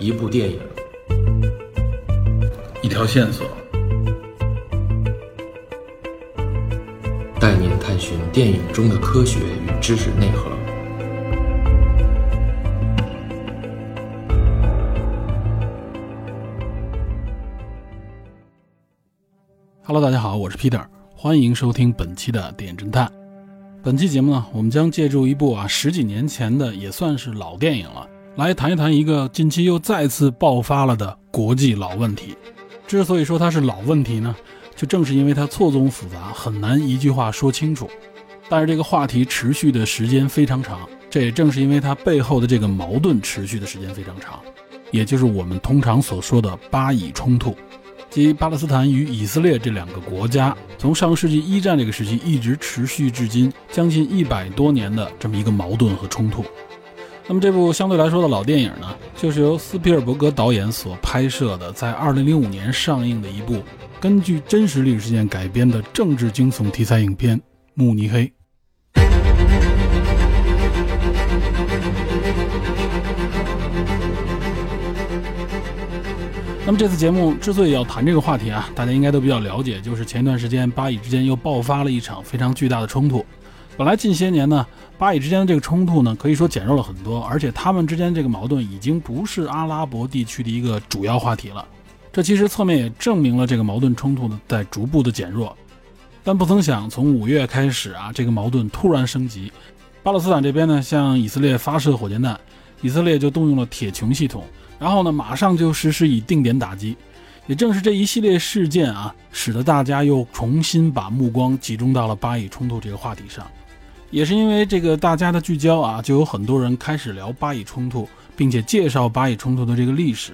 一部电影，一条线索，带您探寻电影中的科学与知识内核。Hello，大家好，我是 Peter，欢迎收听本期的电影侦探。本期节目呢，我们将借助一部啊十几年前的也算是老电影了，来谈一谈一个近期又再次爆发了的国际老问题。之所以说它是老问题呢，就正是因为它错综复杂，很难一句话说清楚。但是这个话题持续的时间非常长，这也正是因为它背后的这个矛盾持续的时间非常长，也就是我们通常所说的巴以冲突。即巴勒斯坦与以色列这两个国家，从上世纪一战这个时期一直持续至今，将近一百多年的这么一个矛盾和冲突。那么这部相对来说的老电影呢，就是由斯皮尔伯格导演所拍摄的，在二零零五年上映的一部根据真实历史事件改编的政治惊悚题材影片《慕尼黑》。那么这次节目之所以要谈这个话题啊，大家应该都比较了解，就是前一段时间巴以之间又爆发了一场非常巨大的冲突。本来近些年呢，巴以之间的这个冲突呢，可以说减弱了很多，而且他们之间这个矛盾已经不是阿拉伯地区的一个主要话题了。这其实侧面也证明了这个矛盾冲突呢在逐步的减弱。但不曾想，从五月开始啊，这个矛盾突然升级。巴勒斯坦这边呢，向以色列发射火箭弹，以色列就动用了铁穹系统。然后呢，马上就实施以定点打击。也正是这一系列事件啊，使得大家又重新把目光集中到了巴以冲突这个话题上。也是因为这个大家的聚焦啊，就有很多人开始聊巴以冲突，并且介绍巴以冲突的这个历史。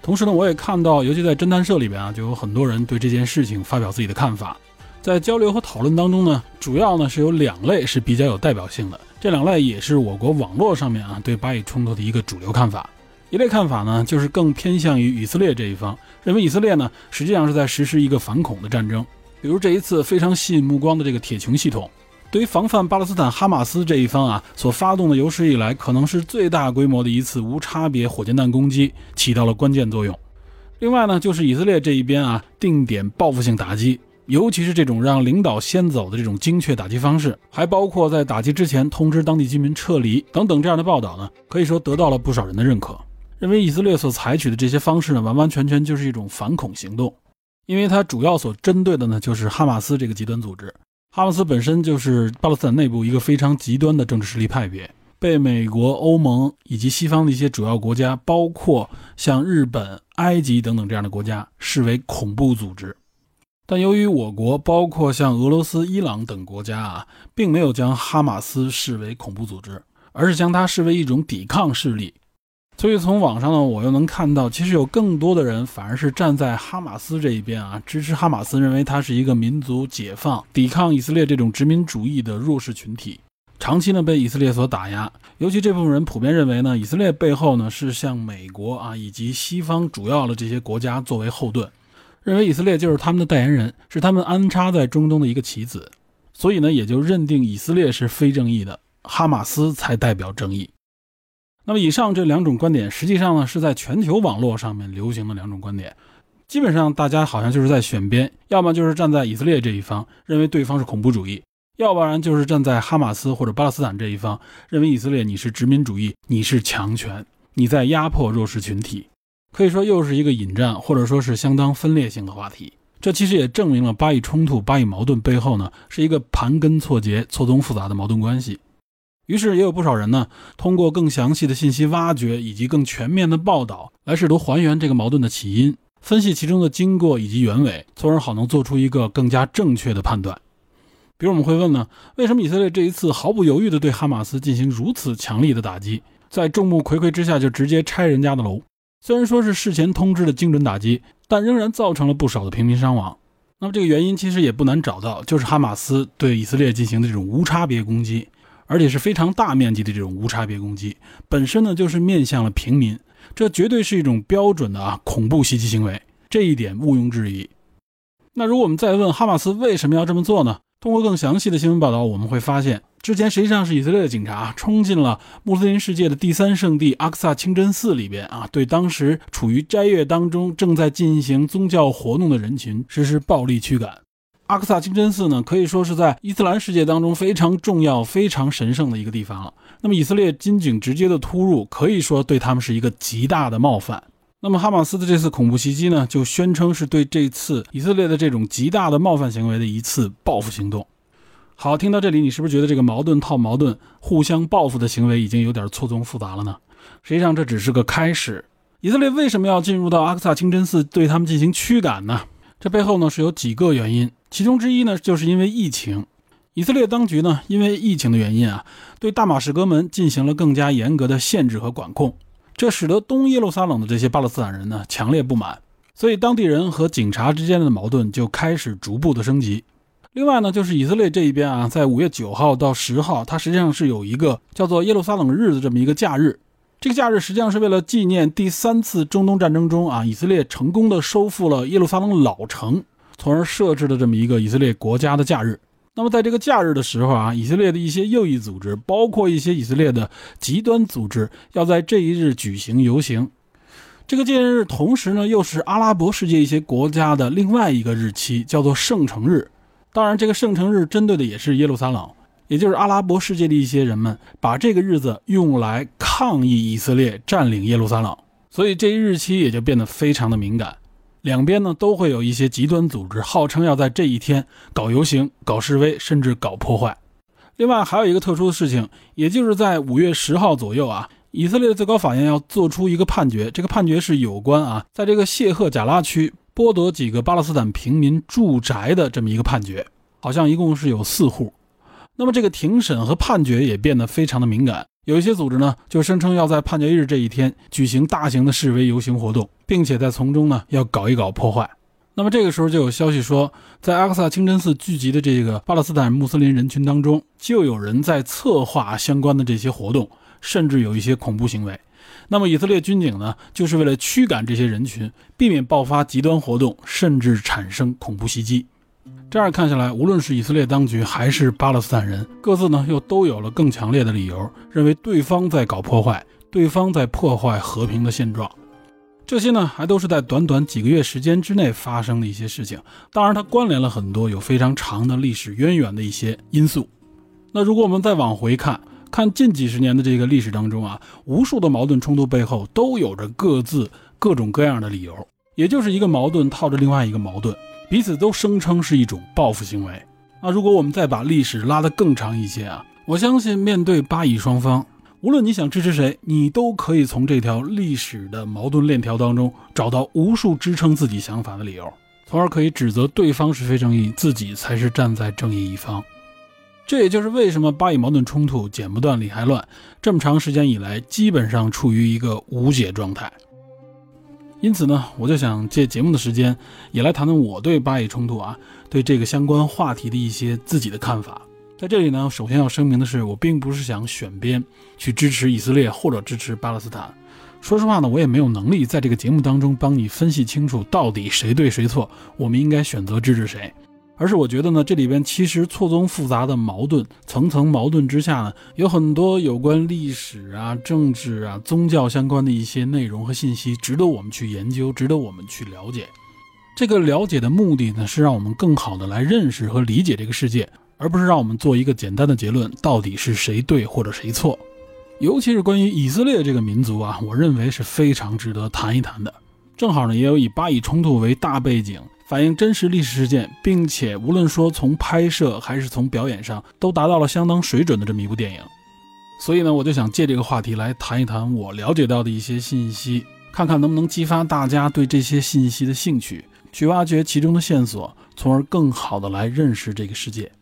同时呢，我也看到，尤其在侦探社里边啊，就有很多人对这件事情发表自己的看法。在交流和讨论当中呢，主要呢是有两类是比较有代表性的，这两类也是我国网络上面啊对巴以冲突的一个主流看法。一类看法呢，就是更偏向于以色列这一方，认为以色列呢实际上是在实施一个反恐的战争。比如这一次非常吸引目光的这个铁穹系统，对于防范巴勒斯坦哈马斯这一方啊所发动的有史以来可能是最大规模的一次无差别火箭弹攻击，起到了关键作用。另外呢，就是以色列这一边啊定点报复性打击，尤其是这种让领导先走的这种精确打击方式，还包括在打击之前通知当地居民撤离等等这样的报道呢，可以说得到了不少人的认可。认为以色列所采取的这些方式呢，完完全全就是一种反恐行动，因为它主要所针对的呢，就是哈马斯这个极端组织。哈马斯本身就是巴勒斯坦内部一个非常极端的政治势力派别，被美国、欧盟以及西方的一些主要国家，包括像日本、埃及等等这样的国家视为恐怖组织。但由于我国包括像俄罗斯、伊朗等国家啊，并没有将哈马斯视为恐怖组织，而是将它视为一种抵抗势力。所以从网上呢，我又能看到，其实有更多的人反而是站在哈马斯这一边啊，支持哈马斯，认为它是一个民族解放、抵抗以色列这种殖民主义的弱势群体，长期呢被以色列所打压。尤其这部分人普遍认为呢，以色列背后呢是向美国啊以及西方主要的这些国家作为后盾，认为以色列就是他们的代言人，是他们安插在中东的一个棋子，所以呢也就认定以色列是非正义的，哈马斯才代表正义。那么以上这两种观点，实际上呢是在全球网络上面流行的两种观点。基本上大家好像就是在选边，要么就是站在以色列这一方，认为对方是恐怖主义；要不然就是站在哈马斯或者巴勒斯坦这一方，认为以色列你是殖民主义，你是强权，你在压迫弱势群体。可以说又是一个引战，或者说是相当分裂性的话题。这其实也证明了巴以冲突、巴以矛盾背后呢是一个盘根错节、错综复杂的矛盾关系。于是也有不少人呢，通过更详细的信息挖掘以及更全面的报道，来试图还原这个矛盾的起因，分析其中的经过以及原委，从而好能做出一个更加正确的判断。比如我们会问呢，为什么以色列这一次毫不犹豫地对哈马斯进行如此强力的打击，在众目睽睽之下就直接拆人家的楼？虽然说是事前通知的精准打击，但仍然造成了不少的平民伤亡。那么这个原因其实也不难找到，就是哈马斯对以色列进行的这种无差别攻击。而且是非常大面积的这种无差别攻击，本身呢就是面向了平民，这绝对是一种标准的啊恐怖袭击行为，这一点毋庸置疑。那如果我们再问哈马斯为什么要这么做呢？通过更详细的新闻报道，我们会发现，之前实际上是以色列的警察冲进了穆斯林世界的第三圣地阿克萨清真寺里边啊，对当时处于斋月当中、正在进行宗教活动的人群实施暴力驱赶。阿克萨清真寺呢，可以说是在伊斯兰世界当中非常重要、非常神圣的一个地方了。那么，以色列军警直接的突入，可以说对他们是一个极大的冒犯。那么哈马斯的这次恐怖袭击呢，就宣称是对这次以色列的这种极大的冒犯行为的一次报复行动。好，听到这里，你是不是觉得这个矛盾套矛盾、互相报复的行为已经有点错综复杂了呢？实际上这只是个开始。以色列为什么要进入到阿克萨清真寺对他们进行驱赶呢？这背后呢是有几个原因，其中之一呢就是因为疫情。以色列当局呢因为疫情的原因啊，对大马士革门进行了更加严格的限制和管控。这使得东耶路撒冷的这些巴勒斯坦人呢强烈不满，所以当地人和警察之间的矛盾就开始逐步的升级。另外呢，就是以色列这一边啊，在五月九号到十号，它实际上是有一个叫做耶路撒冷日的这么一个假日。这个假日实际上是为了纪念第三次中东战争中啊，以色列成功的收复了耶路撒冷老城，从而设置了这么一个以色列国家的假日。那么，在这个假日的时候啊，以色列的一些右翼组织，包括一些以色列的极端组织，要在这一日举行游行。这个纪念日同时呢，又是阿拉伯世界一些国家的另外一个日期，叫做圣城日。当然，这个圣城日针对的也是耶路撒冷，也就是阿拉伯世界的一些人们，把这个日子用来抗议以色列占领耶路撒冷，所以这一日期也就变得非常的敏感。两边呢都会有一些极端组织，号称要在这一天搞游行、搞示威，甚至搞破坏。另外还有一个特殊的事情，也就是在五月十号左右啊，以色列最高法院要做出一个判决，这个判决是有关啊，在这个谢赫贾拉区剥夺几个巴勒斯坦平民住宅的这么一个判决，好像一共是有四户。那么这个庭审和判决也变得非常的敏感。有一些组织呢，就声称要在判决日这一天举行大型的示威游行活动，并且在从中呢要搞一搞破坏。那么这个时候就有消息说，在阿克萨清真寺聚集的这个巴勒斯坦穆斯林人群当中，就有人在策划相关的这些活动，甚至有一些恐怖行为。那么以色列军警呢，就是为了驱赶这些人群，避免爆发极端活动，甚至产生恐怖袭击。这样看下来，无论是以色列当局还是巴勒斯坦人，各自呢又都有了更强烈的理由，认为对方在搞破坏，对方在破坏和平的现状。这些呢还都是在短短几个月时间之内发生的一些事情。当然，它关联了很多有非常长的历史渊源的一些因素。那如果我们再往回看，看近几十年的这个历史当中啊，无数的矛盾冲突背后都有着各自各种各样的理由，也就是一个矛盾套着另外一个矛盾。彼此都声称是一种报复行为。那如果我们再把历史拉得更长一些啊，我相信面对巴以双方，无论你想支持谁，你都可以从这条历史的矛盾链条当中找到无数支撑自己想法的理由，从而可以指责对方是非正义，自己才是站在正义一方。这也就是为什么巴以矛盾冲突剪不断理还乱，这么长时间以来基本上处于一个无解状态。因此呢，我就想借节目的时间，也来谈谈我对巴以冲突啊，对这个相关话题的一些自己的看法。在这里呢，首先要声明的是，我并不是想选边去支持以色列或者支持巴勒斯坦。说实话呢，我也没有能力在这个节目当中帮你分析清楚到底谁对谁错，我们应该选择支持谁。而是我觉得呢，这里边其实错综复杂的矛盾，层层矛盾之下呢，有很多有关历史啊、政治啊、宗教相关的一些内容和信息，值得我们去研究，值得我们去了解。这个了解的目的呢，是让我们更好的来认识和理解这个世界，而不是让我们做一个简单的结论，到底是谁对或者谁错。尤其是关于以色列这个民族啊，我认为是非常值得谈一谈的。正好呢，也有以巴以冲突为大背景。反映真实历史事件，并且无论说从拍摄还是从表演上，都达到了相当水准的这么一部电影。所以呢，我就想借这个话题来谈一谈我了解到的一些信息，看看能不能激发大家对这些信息的兴趣，去挖掘其中的线索，从而更好的来认识这个世界。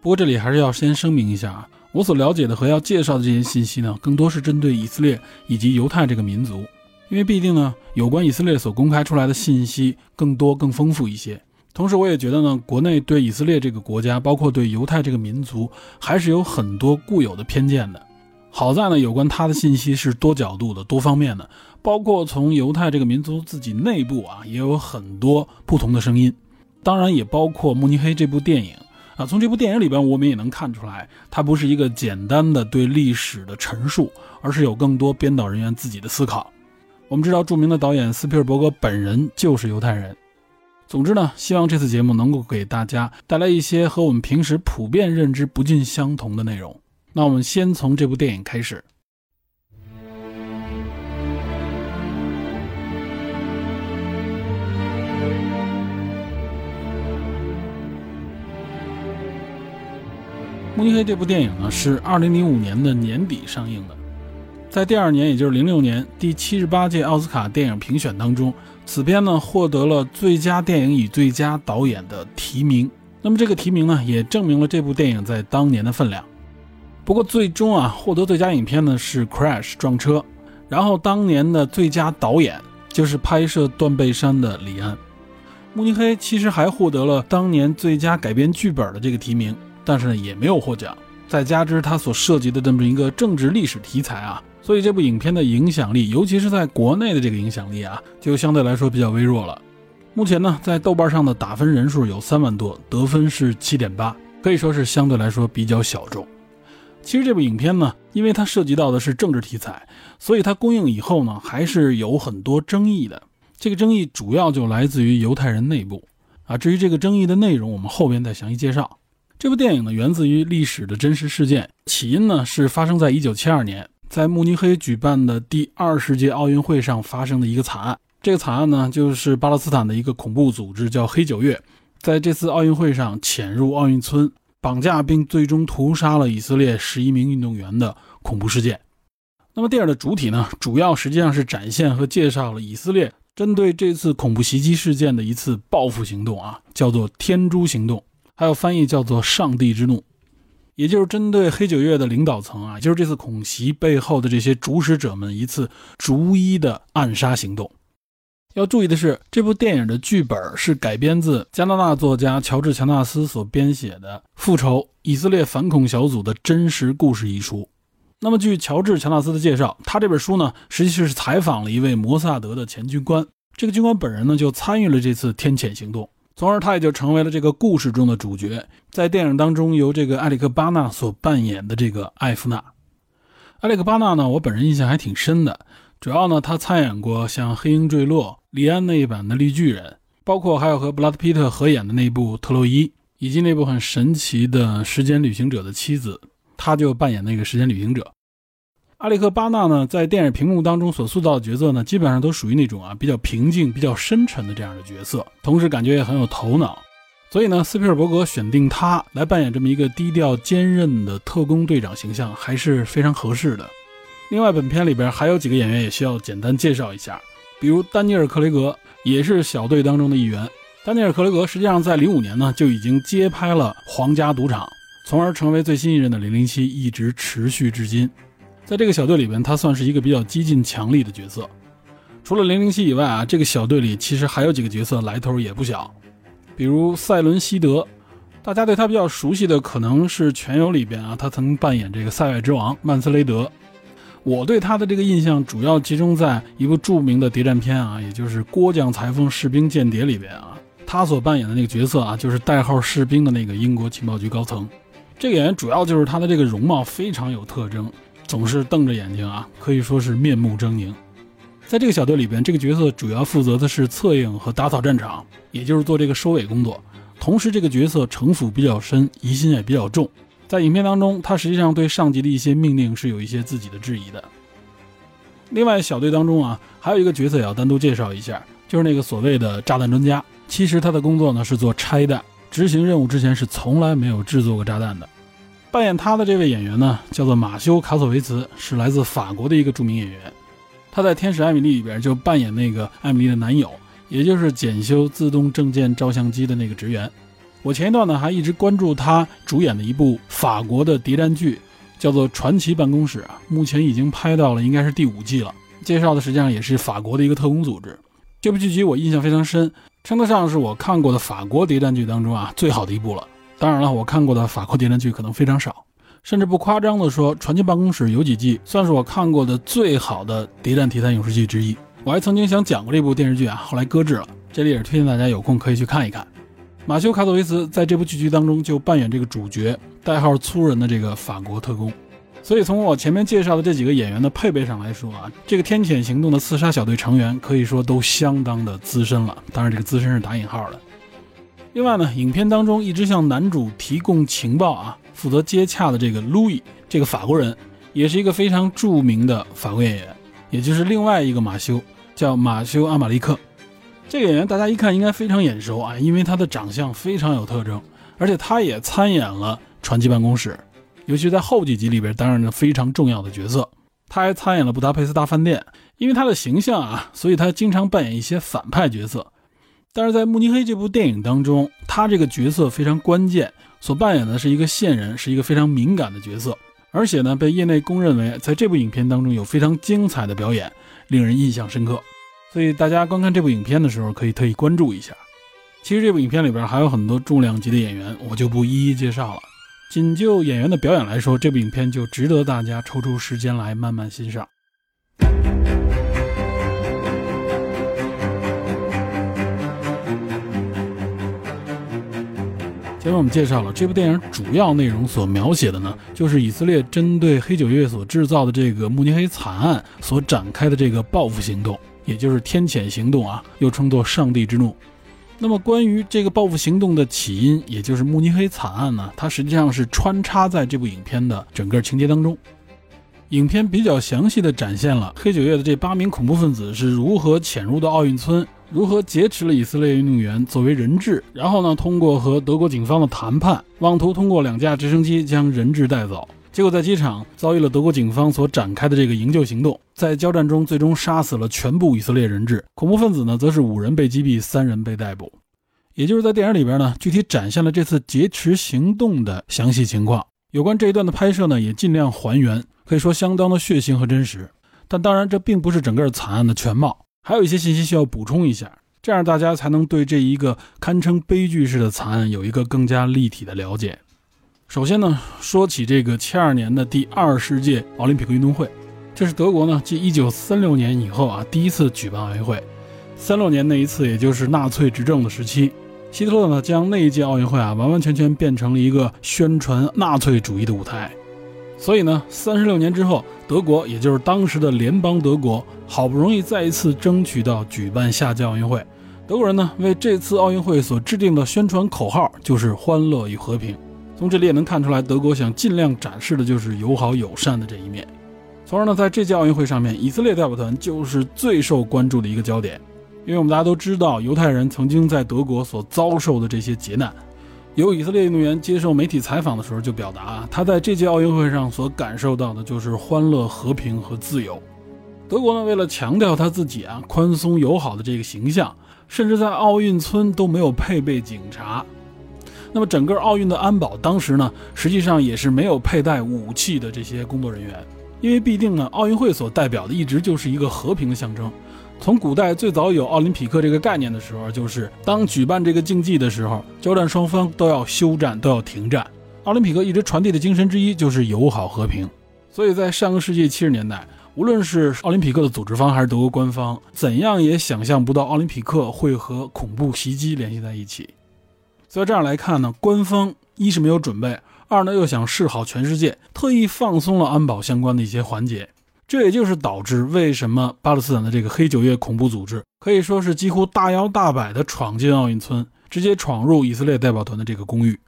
不过这里还是要先声明一下啊，我所了解的和要介绍的这些信息呢，更多是针对以色列以及犹太这个民族。因为毕竟呢，有关以色列所公开出来的信息更多、更丰富一些。同时，我也觉得呢，国内对以色列这个国家，包括对犹太这个民族，还是有很多固有的偏见的。好在呢，有关他的信息是多角度的、多方面的，包括从犹太这个民族自己内部啊，也有很多不同的声音。当然，也包括慕尼黑这部电影啊。从这部电影里边，我们也能看出来，它不是一个简单的对历史的陈述，而是有更多编导人员自己的思考。我们知道，著名的导演斯皮尔伯格本人就是犹太人。总之呢，希望这次节目能够给大家带来一些和我们平时普遍认知不尽相同的内容。那我们先从这部电影开始。慕尼黑这部电影呢，是二零零五年的年底上映的，在第二年，也就是零六年第七十八届奥斯卡电影评选当中，此片呢获得了最佳电影与最佳导演的提名。那么这个提名呢，也证明了这部电影在当年的分量。不过最终啊，获得最佳影片呢是《Crash》撞车，然后当年的最佳导演就是拍摄《断背山》的李安。慕尼黑其实还获得了当年最佳改编剧本的这个提名。但是呢，也没有获奖。再加之它所涉及的这么一个政治历史题材啊，所以这部影片的影响力，尤其是在国内的这个影响力啊，就相对来说比较微弱了。目前呢，在豆瓣上的打分人数有三万多，得分是七点八，可以说是相对来说比较小众。其实这部影片呢，因为它涉及到的是政治题材，所以它公映以后呢，还是有很多争议的。这个争议主要就来自于犹太人内部啊。至于这个争议的内容，我们后边再详细介绍。这部电影呢，源自于历史的真实事件，起因呢是发生在一九七二年，在慕尼黑举办的第二十届奥运会上发生的一个惨案。这个惨案呢，就是巴勒斯坦的一个恐怖组织叫黑九月，在这次奥运会上潜入奥运村，绑架并最终屠杀了以色列十一名运动员的恐怖事件。那么电影的主体呢，主要实际上是展现和介绍了以色列针对这次恐怖袭击事件的一次报复行动啊，叫做“天诛行动”。还有翻译叫做“上帝之怒”，也就是针对黑九月的领导层啊，就是这次恐袭背后的这些主使者们一次逐一的暗杀行动。要注意的是，这部电影的剧本是改编自加拿大作家乔治·乔纳斯所编写的《复仇：以色列反恐小组的真实故事》一书。那么，据乔治·乔纳斯的介绍，他这本书呢，实际是采访了一位摩萨德的前军官，这个军官本人呢，就参与了这次天谴行动。从而他也就成为了这个故事中的主角，在电影当中由这个埃里克巴纳所扮演的这个艾夫纳。埃里克巴纳呢，我本人印象还挺深的，主要呢他参演过像《黑鹰坠落》、李安那一版的《绿巨人》，包括还有和布拉德皮特合演的那部《特洛伊》，以及那部很神奇的《时间旅行者的妻子》，他就扮演那个时间旅行者。阿里克·巴纳呢，在电影屏幕当中所塑造的角色呢，基本上都属于那种啊比较平静、比较深沉的这样的角色，同时感觉也很有头脑。所以呢，斯皮尔伯格选定他来扮演这么一个低调坚韧的特工队长形象，还是非常合适的。另外，本片里边还有几个演员也需要简单介绍一下，比如丹尼尔·克雷格也是小队当中的一员。丹尼尔·克雷格实际上在零五年呢就已经接拍了《皇家赌场》，从而成为最新一任的零零七，一直持续至今。在这个小队里边，他算是一个比较激进、强力的角色。除了零零七以外啊，这个小队里其实还有几个角色来头也不小，比如赛伦·希德，大家对他比较熟悉的可能是《全游》里边啊，他曾扮演这个塞外之王曼斯雷德。我对他的这个印象主要集中在一部著名的谍战片啊，也就是《郭将裁缝士兵间谍》里边啊，他所扮演的那个角色啊，就是代号士兵的那个英国情报局高层。这个演员主要就是他的这个容貌非常有特征。总是瞪着眼睛啊，可以说是面目狰狞。在这个小队里边，这个角色主要负责的是策应和打扫战场，也就是做这个收尾工作。同时，这个角色城府比较深，疑心也比较重。在影片当中，他实际上对上级的一些命令是有一些自己的质疑的。另外，小队当中啊，还有一个角色也要单独介绍一下，就是那个所谓的炸弹专家。其实他的工作呢是做拆弹，执行任务之前是从来没有制作过炸弹的。扮演他的这位演员呢，叫做马修·卡索维茨，是来自法国的一个著名演员。他在《天使艾米丽》里边就扮演那个艾米丽的男友，也就是检修自动证件照相机的那个职员。我前一段呢还一直关注他主演的一部法国的谍战剧，叫做《传奇办公室》啊，目前已经拍到了应该是第五季了。介绍的实际上也是法国的一个特工组织。这部剧集我印象非常深，称得上是我看过的法国谍战剧当中啊最好的一部了。当然了，我看过的法国谍战剧可能非常少，甚至不夸张的说，《传奇办公室》有几季算是我看过的最好的谍战题材影视剧之一。我还曾经想讲过这部电视剧啊，后来搁置了。这里也是推荐大家有空可以去看一看。马修·卡佐维茨在这部剧集当中就扮演这个主角，代号“粗人”的这个法国特工。所以从我前面介绍的这几个演员的配备上来说啊，这个天谴行动的刺杀小队成员可以说都相当的资深了。当然，这个资深是打引号的。另外呢，影片当中一直向男主提供情报啊，负责接洽的这个路易，这个法国人，也是一个非常著名的法国演员，也就是另外一个马修，叫马修·阿马利克。这个演员大家一看应该非常眼熟啊，因为他的长相非常有特征，而且他也参演了《传奇办公室》，尤其在后几集里边担任着非常重要的角色。他还参演了《布达佩斯大饭店》，因为他的形象啊，所以他经常扮演一些反派角色。但是在《慕尼黑》这部电影当中，他这个角色非常关键，所扮演的是一个线人，是一个非常敏感的角色，而且呢，被业内公认为在这部影片当中有非常精彩的表演，令人印象深刻。所以大家观看这部影片的时候，可以特意关注一下。其实这部影片里边还有很多重量级的演员，我就不一一介绍了。仅就演员的表演来说，这部影片就值得大家抽出时间来慢慢欣赏。前面我们介绍了这部电影主要内容所描写的呢，就是以色列针对黑九月所制造的这个慕尼黑惨案所展开的这个报复行动。也就是天谴行动啊，又称作上帝之怒。那么关于这个报复行动的起因，也就是慕尼黑惨案呢，它实际上是穿插在这部影片的整个情节当中。影片比较详细的展现了黑九月的这八名恐怖分子是如何潜入到奥运村，如何劫持了以色列运动员作为人质，然后呢，通过和德国警方的谈判，妄图通过两架直升机将人质带走。结果在机场遭遇了德国警方所展开的这个营救行动，在交战中最终杀死了全部以色列人质，恐怖分子呢则是五人被击毙，三人被逮捕。也就是在电影里边呢，具体展现了这次劫持行动的详细情况。有关这一段的拍摄呢，也尽量还原，可以说相当的血腥和真实。但当然，这并不是整个惨案的全貌，还有一些信息需要补充一下，这样大家才能对这一个堪称悲剧式的惨案有一个更加立体的了解。首先呢，说起这个七二年的第二十届奥林匹克运动会，这是德国呢继一九三六年以后啊第一次举办奥运会。三六年那一次，也就是纳粹执政的时期，希特勒呢将那一届奥运会啊完完全全变成了一个宣传纳粹主义的舞台。所以呢，三十六年之后，德国也就是当时的联邦德国，好不容易再一次争取到举办夏季奥运会。德国人呢为这次奥运会所制定的宣传口号就是“欢乐与和平”。从这里也能看出来，德国想尽量展示的就是友好友善的这一面。从而呢，在这届奥运会上面，以色列代表团就是最受关注的一个焦点。因为我们大家都知道，犹太人曾经在德国所遭受的这些劫难。有以色列运动员接受媒体采访的时候就表达，他在这届奥运会上所感受到的就是欢乐、和平和自由。德国呢，为了强调他自己啊宽松友好的这个形象，甚至在奥运村都没有配备警察。那么整个奥运的安保，当时呢，实际上也是没有佩戴武器的这些工作人员，因为必定呢，奥运会所代表的一直就是一个和平的象征。从古代最早有奥林匹克这个概念的时候，就是当举办这个竞技的时候，交战双方都要休战，都要停战。奥林匹克一直传递的精神之一就是友好和平。所以在上个世纪七十年代，无论是奥林匹克的组织方还是德国官方，怎样也想象不到奥林匹克会和恐怖袭击联系在一起。所以这样来看呢，官方一是没有准备，二呢又想示好全世界，特意放松了安保相关的一些环节。这也就是导致为什么巴勒斯坦的这个黑九月恐怖组织可以说是几乎大摇大摆地闯进奥运村，直接闯入以色列代表团的这个公寓。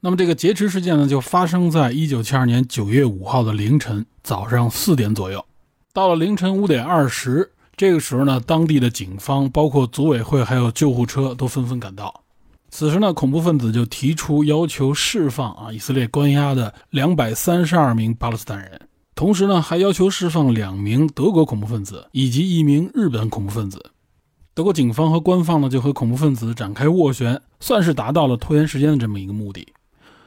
那么这个劫持事件呢，就发生在一九七二年九月五号的凌晨早上四点左右。到了凌晨五点二十，这个时候呢，当地的警方、包括组委会还有救护车都纷纷赶到。此时呢，恐怖分子就提出要求释放啊以色列关押的两百三十二名巴勒斯坦人，同时呢还要求释放两名德国恐怖分子以及一名日本恐怖分子。德国警方和官方呢就和恐怖分子展开斡旋，算是达到了拖延时间的这么一个目的。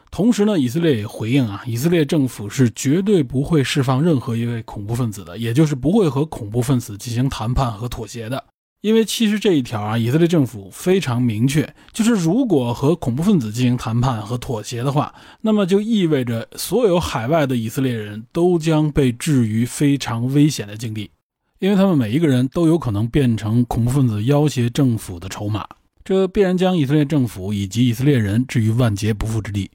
同时呢，以色列也回应啊，以色列政府是绝对不会释放任何一位恐怖分子的，也就是不会和恐怖分子进行谈判和妥协的。因为其实这一条啊，以色列政府非常明确，就是如果和恐怖分子进行谈判和妥协的话，那么就意味着所有海外的以色列人都将被置于非常危险的境地，因为他们每一个人都有可能变成恐怖分子要挟政府的筹码。这必然将以色列政府以及以色列人置于万劫不复之地。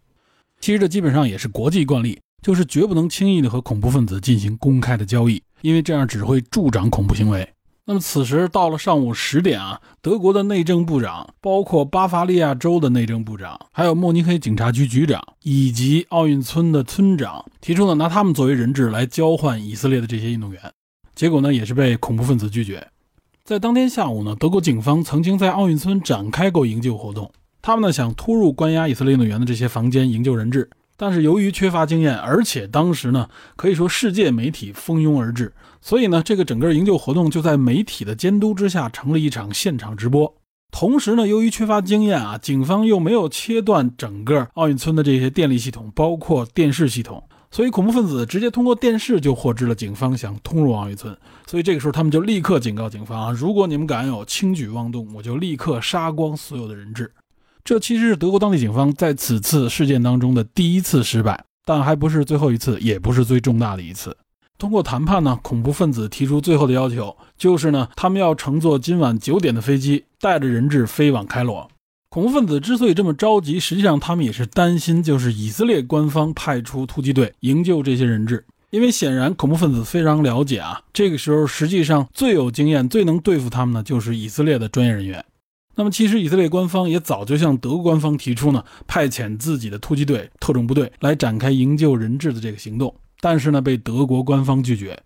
其实这基本上也是国际惯例，就是绝不能轻易的和恐怖分子进行公开的交易，因为这样只会助长恐怖行为。那么此时到了上午十点啊，德国的内政部长，包括巴伐利亚州的内政部长，还有慕尼黑警察局局长以及奥运村的村长，提出了拿他们作为人质来交换以色列的这些运动员。结果呢，也是被恐怖分子拒绝。在当天下午呢，德国警方曾经在奥运村展开过营救活动，他们呢想突入关押以色列运动员的这些房间营救人质。但是由于缺乏经验，而且当时呢，可以说世界媒体蜂拥而至，所以呢，这个整个营救活动就在媒体的监督之下成了一场现场直播。同时呢，由于缺乏经验啊，警方又没有切断整个奥运村的这些电力系统，包括电视系统，所以恐怖分子直接通过电视就获知了警方想通入奥运村。所以这个时候，他们就立刻警告警方啊，如果你们敢有轻举妄动，我就立刻杀光所有的人质。这其实是德国当地警方在此次事件当中的第一次失败，但还不是最后一次，也不是最重大的一次。通过谈判呢，恐怖分子提出最后的要求，就是呢，他们要乘坐今晚九点的飞机，带着人质飞往开罗。恐怖分子之所以这么着急，实际上他们也是担心，就是以色列官方派出突击队营救这些人质，因为显然恐怖分子非常了解啊，这个时候实际上最有经验、最能对付他们的就是以色列的专业人员。那么，其实以色列官方也早就向德国官方提出呢，派遣自己的突击队、特种部队来展开营救人质的这个行动，但是呢，被德国官方拒绝。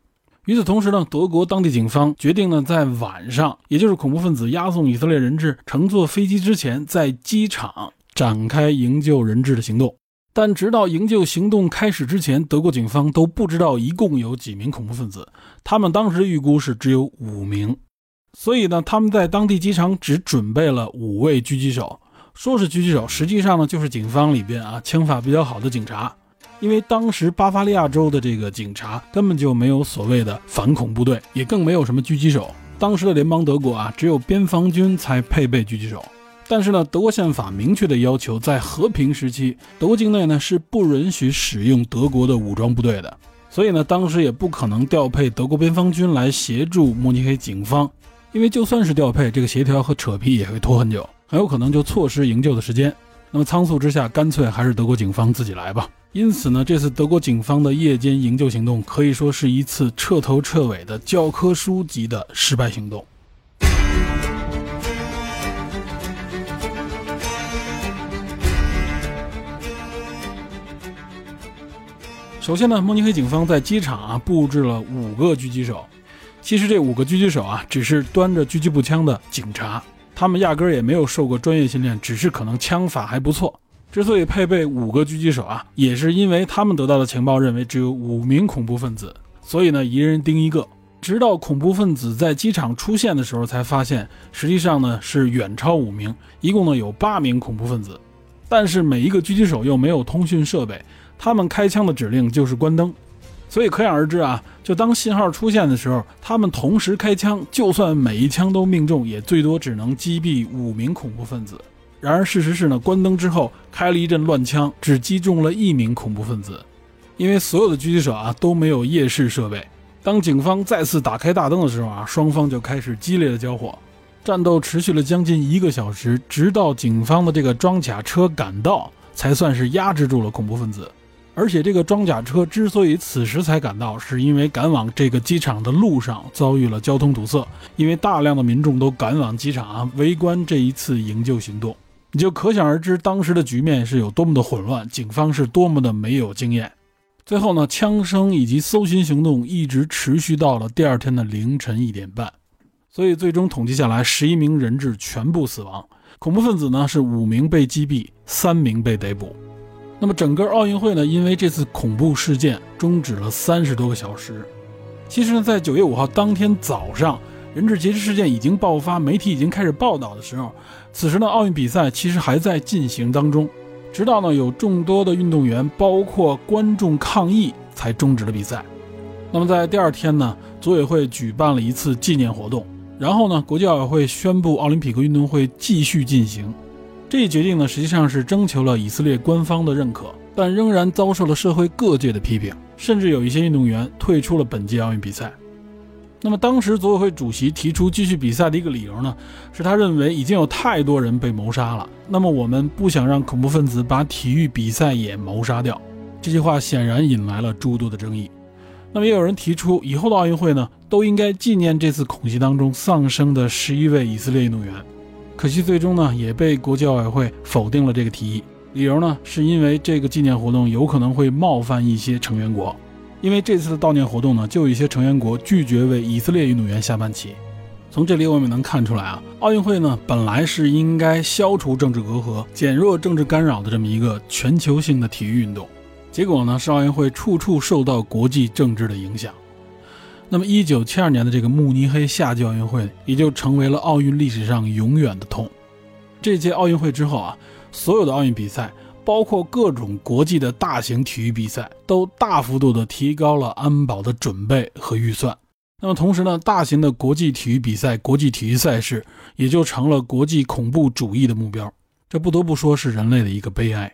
与此同时呢，德国当地警方决定呢，在晚上，也就是恐怖分子押送以色列人质乘坐飞机之前，在机场展开营救人质的行动。但直到营救行动开始之前，德国警方都不知道一共有几名恐怖分子，他们当时预估是只有五名。所以呢，他们在当地机场只准备了五位狙击手，说是狙击手，实际上呢就是警方里边啊枪法比较好的警察。因为当时巴伐利亚州的这个警察根本就没有所谓的反恐部队，也更没有什么狙击手。当时的联邦德国啊，只有边防军才配备狙击手。但是呢，德国宪法明确的要求，在和平时期，德国境内呢是不允许使用德国的武装部队的。所以呢，当时也不可能调配德国边防军来协助慕尼黑警方。因为就算是调配，这个协调和扯皮也会拖很久，很有可能就错失营救的时间。那么仓促之下，干脆还是德国警方自己来吧。因此呢，这次德国警方的夜间营救行动可以说是一次彻头彻尾的教科书级的失败行动。首先呢，慕尼黑警方在机场啊布置了五个狙击手。其实这五个狙击手啊，只是端着狙击步枪的警察，他们压根儿也没有受过专业训练，只是可能枪法还不错。之所以配备五个狙击手啊，也是因为他们得到的情报认为只有五名恐怖分子，所以呢，一人盯一个。直到恐怖分子在机场出现的时候，才发现实际上呢是远超五名，一共呢有八名恐怖分子。但是每一个狙击手又没有通讯设备，他们开枪的指令就是关灯。所以可想而知啊，就当信号出现的时候，他们同时开枪，就算每一枪都命中，也最多只能击毙五名恐怖分子。然而事实是呢，关灯之后开了一阵乱枪，只击中了一名恐怖分子。因为所有的狙击手啊都没有夜视设备。当警方再次打开大灯的时候啊，双方就开始激烈的交火，战斗持续了将近一个小时，直到警方的这个装甲车赶到，才算是压制住了恐怖分子。而且这个装甲车之所以此时才赶到，是因为赶往这个机场的路上遭遇了交通堵塞，因为大量的民众都赶往机场啊围观这一次营救行动，你就可想而知当时的局面是有多么的混乱，警方是多么的没有经验。最后呢，枪声以及搜寻行动一直持续到了第二天的凌晨一点半，所以最终统计下来，十一名人质全部死亡，恐怖分子呢是五名被击毙，三名被逮捕。那么整个奥运会呢，因为这次恐怖事件终止了三十多个小时。其实呢，在九月五号当天早上，人质劫持事件已经爆发，媒体已经开始报道的时候，此时呢，奥运比赛其实还在进行当中。直到呢，有众多的运动员，包括观众抗议，才终止了比赛。那么在第二天呢，组委会举办了一次纪念活动，然后呢，国际奥委会宣布奥林匹克运动会继续进行。这一决定呢，实际上是征求了以色列官方的认可，但仍然遭受了社会各界的批评，甚至有一些运动员退出了本届奥运比赛。那么当时组委会主席提出继续比赛的一个理由呢，是他认为已经有太多人被谋杀了，那么我们不想让恐怖分子把体育比赛也谋杀掉。这句话显然引来了诸多的争议。那么也有人提出，以后的奥运会呢，都应该纪念这次恐袭当中丧生的十一位以色列运动员。可惜最终呢，也被国际奥委会否定了这个提议。理由呢，是因为这个纪念活动有可能会冒犯一些成员国。因为这次的悼念活动呢，就有一些成员国拒绝为以色列运动员下半旗。从这里我们能看出来啊，奥运会呢本来是应该消除政治隔阂、减弱政治干扰的这么一个全球性的体育运动，结果呢是奥运会处处受到国际政治的影响。那么1972年的这个慕尼黑夏季奥运会也就成为了奥运历史上永远的痛。这届奥运会之后啊，所有的奥运比赛。包括各种国际的大型体育比赛，都大幅度的提高了安保的准备和预算。那么同时呢，大型的国际体育比赛、国际体育赛事也就成了国际恐怖主义的目标。这不得不说是人类的一个悲哀。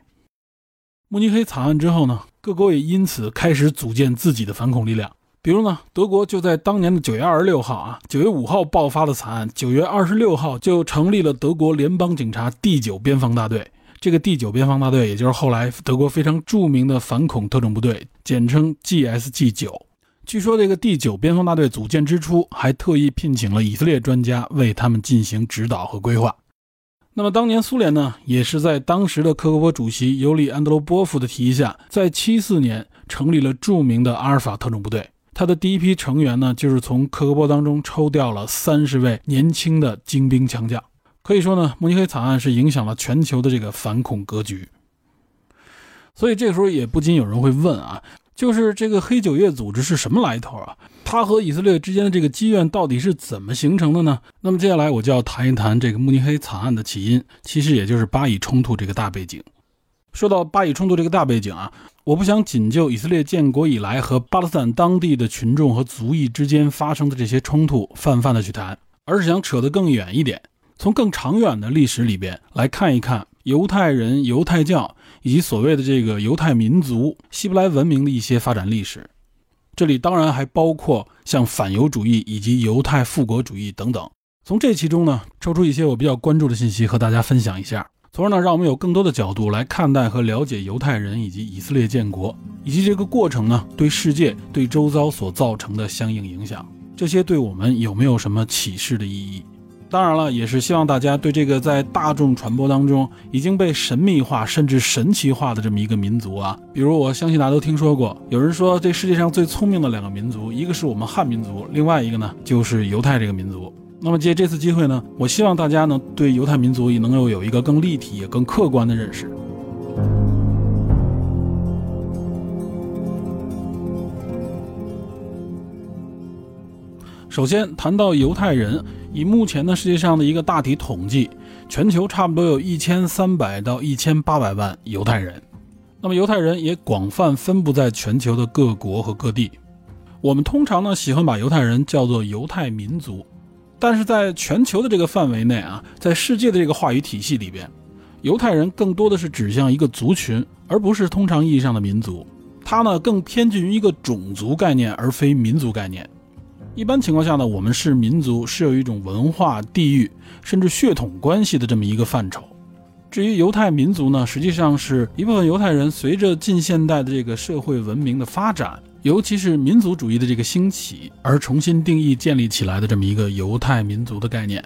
慕尼黑惨案之后呢，各国也因此开始组建自己的反恐力量。比如呢，德国就在当年的九月二十六号啊，九月五号爆发的惨案，九月二十六号就成立了德国联邦警察第九边防大队。这个第九边防大队，也就是后来德国非常著名的反恐特种部队，简称 GSG 九。据说这个第九边防大队组建之初，还特意聘请了以色列专家为他们进行指导和规划。那么当年苏联呢，也是在当时的克格勃主席尤里安德罗波夫的提议下，在七四年成立了著名的阿尔法特种部队。他的第一批成员呢，就是从克格勃当中抽调了三十位年轻的精兵强将。可以说呢，慕尼黑惨案是影响了全球的这个反恐格局。所以这个时候也不禁有人会问啊，就是这个黑九月组织是什么来头啊？它和以色列之间的这个积怨到底是怎么形成的呢？那么接下来我就要谈一谈这个慕尼黑惨案的起因，其实也就是巴以冲突这个大背景。说到巴以冲突这个大背景啊，我不想仅就以色列建国以来和巴勒斯坦当地的群众和族裔之间发生的这些冲突泛泛的去谈，而是想扯得更远一点。从更长远的历史里边来看一看犹太人、犹太教以及所谓的这个犹太民族、希伯来文明的一些发展历史，这里当然还包括像反犹主义以及犹太复国主义等等。从这其中呢，抽出一些我比较关注的信息和大家分享一下，从而呢，让我们有更多的角度来看待和了解犹太人以及以色列建国以及这个过程呢对世界、对周遭所造成的相应影响，这些对我们有没有什么启示的意义？当然了，也是希望大家对这个在大众传播当中已经被神秘化甚至神奇化的这么一个民族啊，比如我相信大家都听说过，有人说这世界上最聪明的两个民族，一个是我们汉民族，另外一个呢就是犹太这个民族。那么借这次机会呢，我希望大家呢对犹太民族也能够有一个更立体也更客观的认识。首先谈到犹太人。以目前的世界上的一个大体统计，全球差不多有一千三百到一千八百万犹太人。那么犹太人也广泛分布在全球的各国和各地。我们通常呢喜欢把犹太人叫做犹太民族，但是在全球的这个范围内啊，在世界的这个话语体系里边，犹太人更多的是指向一个族群，而不是通常意义上的民族。它呢更偏近于一个种族概念，而非民族概念。一般情况下呢，我们是民族，是有一种文化、地域甚至血统关系的这么一个范畴。至于犹太民族呢，实际上是一部分犹太人随着近现代的这个社会文明的发展，尤其是民族主义的这个兴起，而重新定义建立起来的这么一个犹太民族的概念。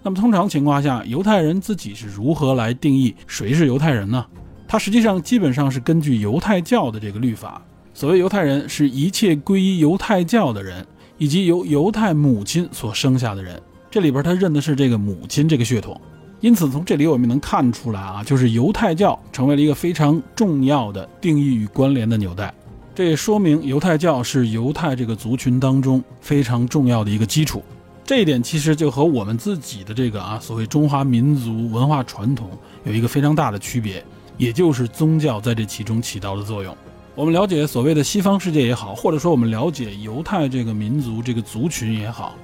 那么通常情况下，犹太人自己是如何来定义谁是犹太人呢？他实际上基本上是根据犹太教的这个律法。所谓犹太人，是一切皈依犹太教的人。以及由犹太母亲所生下的人，这里边他认的是这个母亲这个血统，因此从这里我们能看出来啊，就是犹太教成为了一个非常重要的定义与关联的纽带。这也说明犹太教是犹太这个族群当中非常重要的一个基础。这一点其实就和我们自己的这个啊所谓中华民族文化传统有一个非常大的区别，也就是宗教在这其中起到的作用。我们了解所谓的西方世界也好，或者说我们了解犹太这个民族这个族群也好，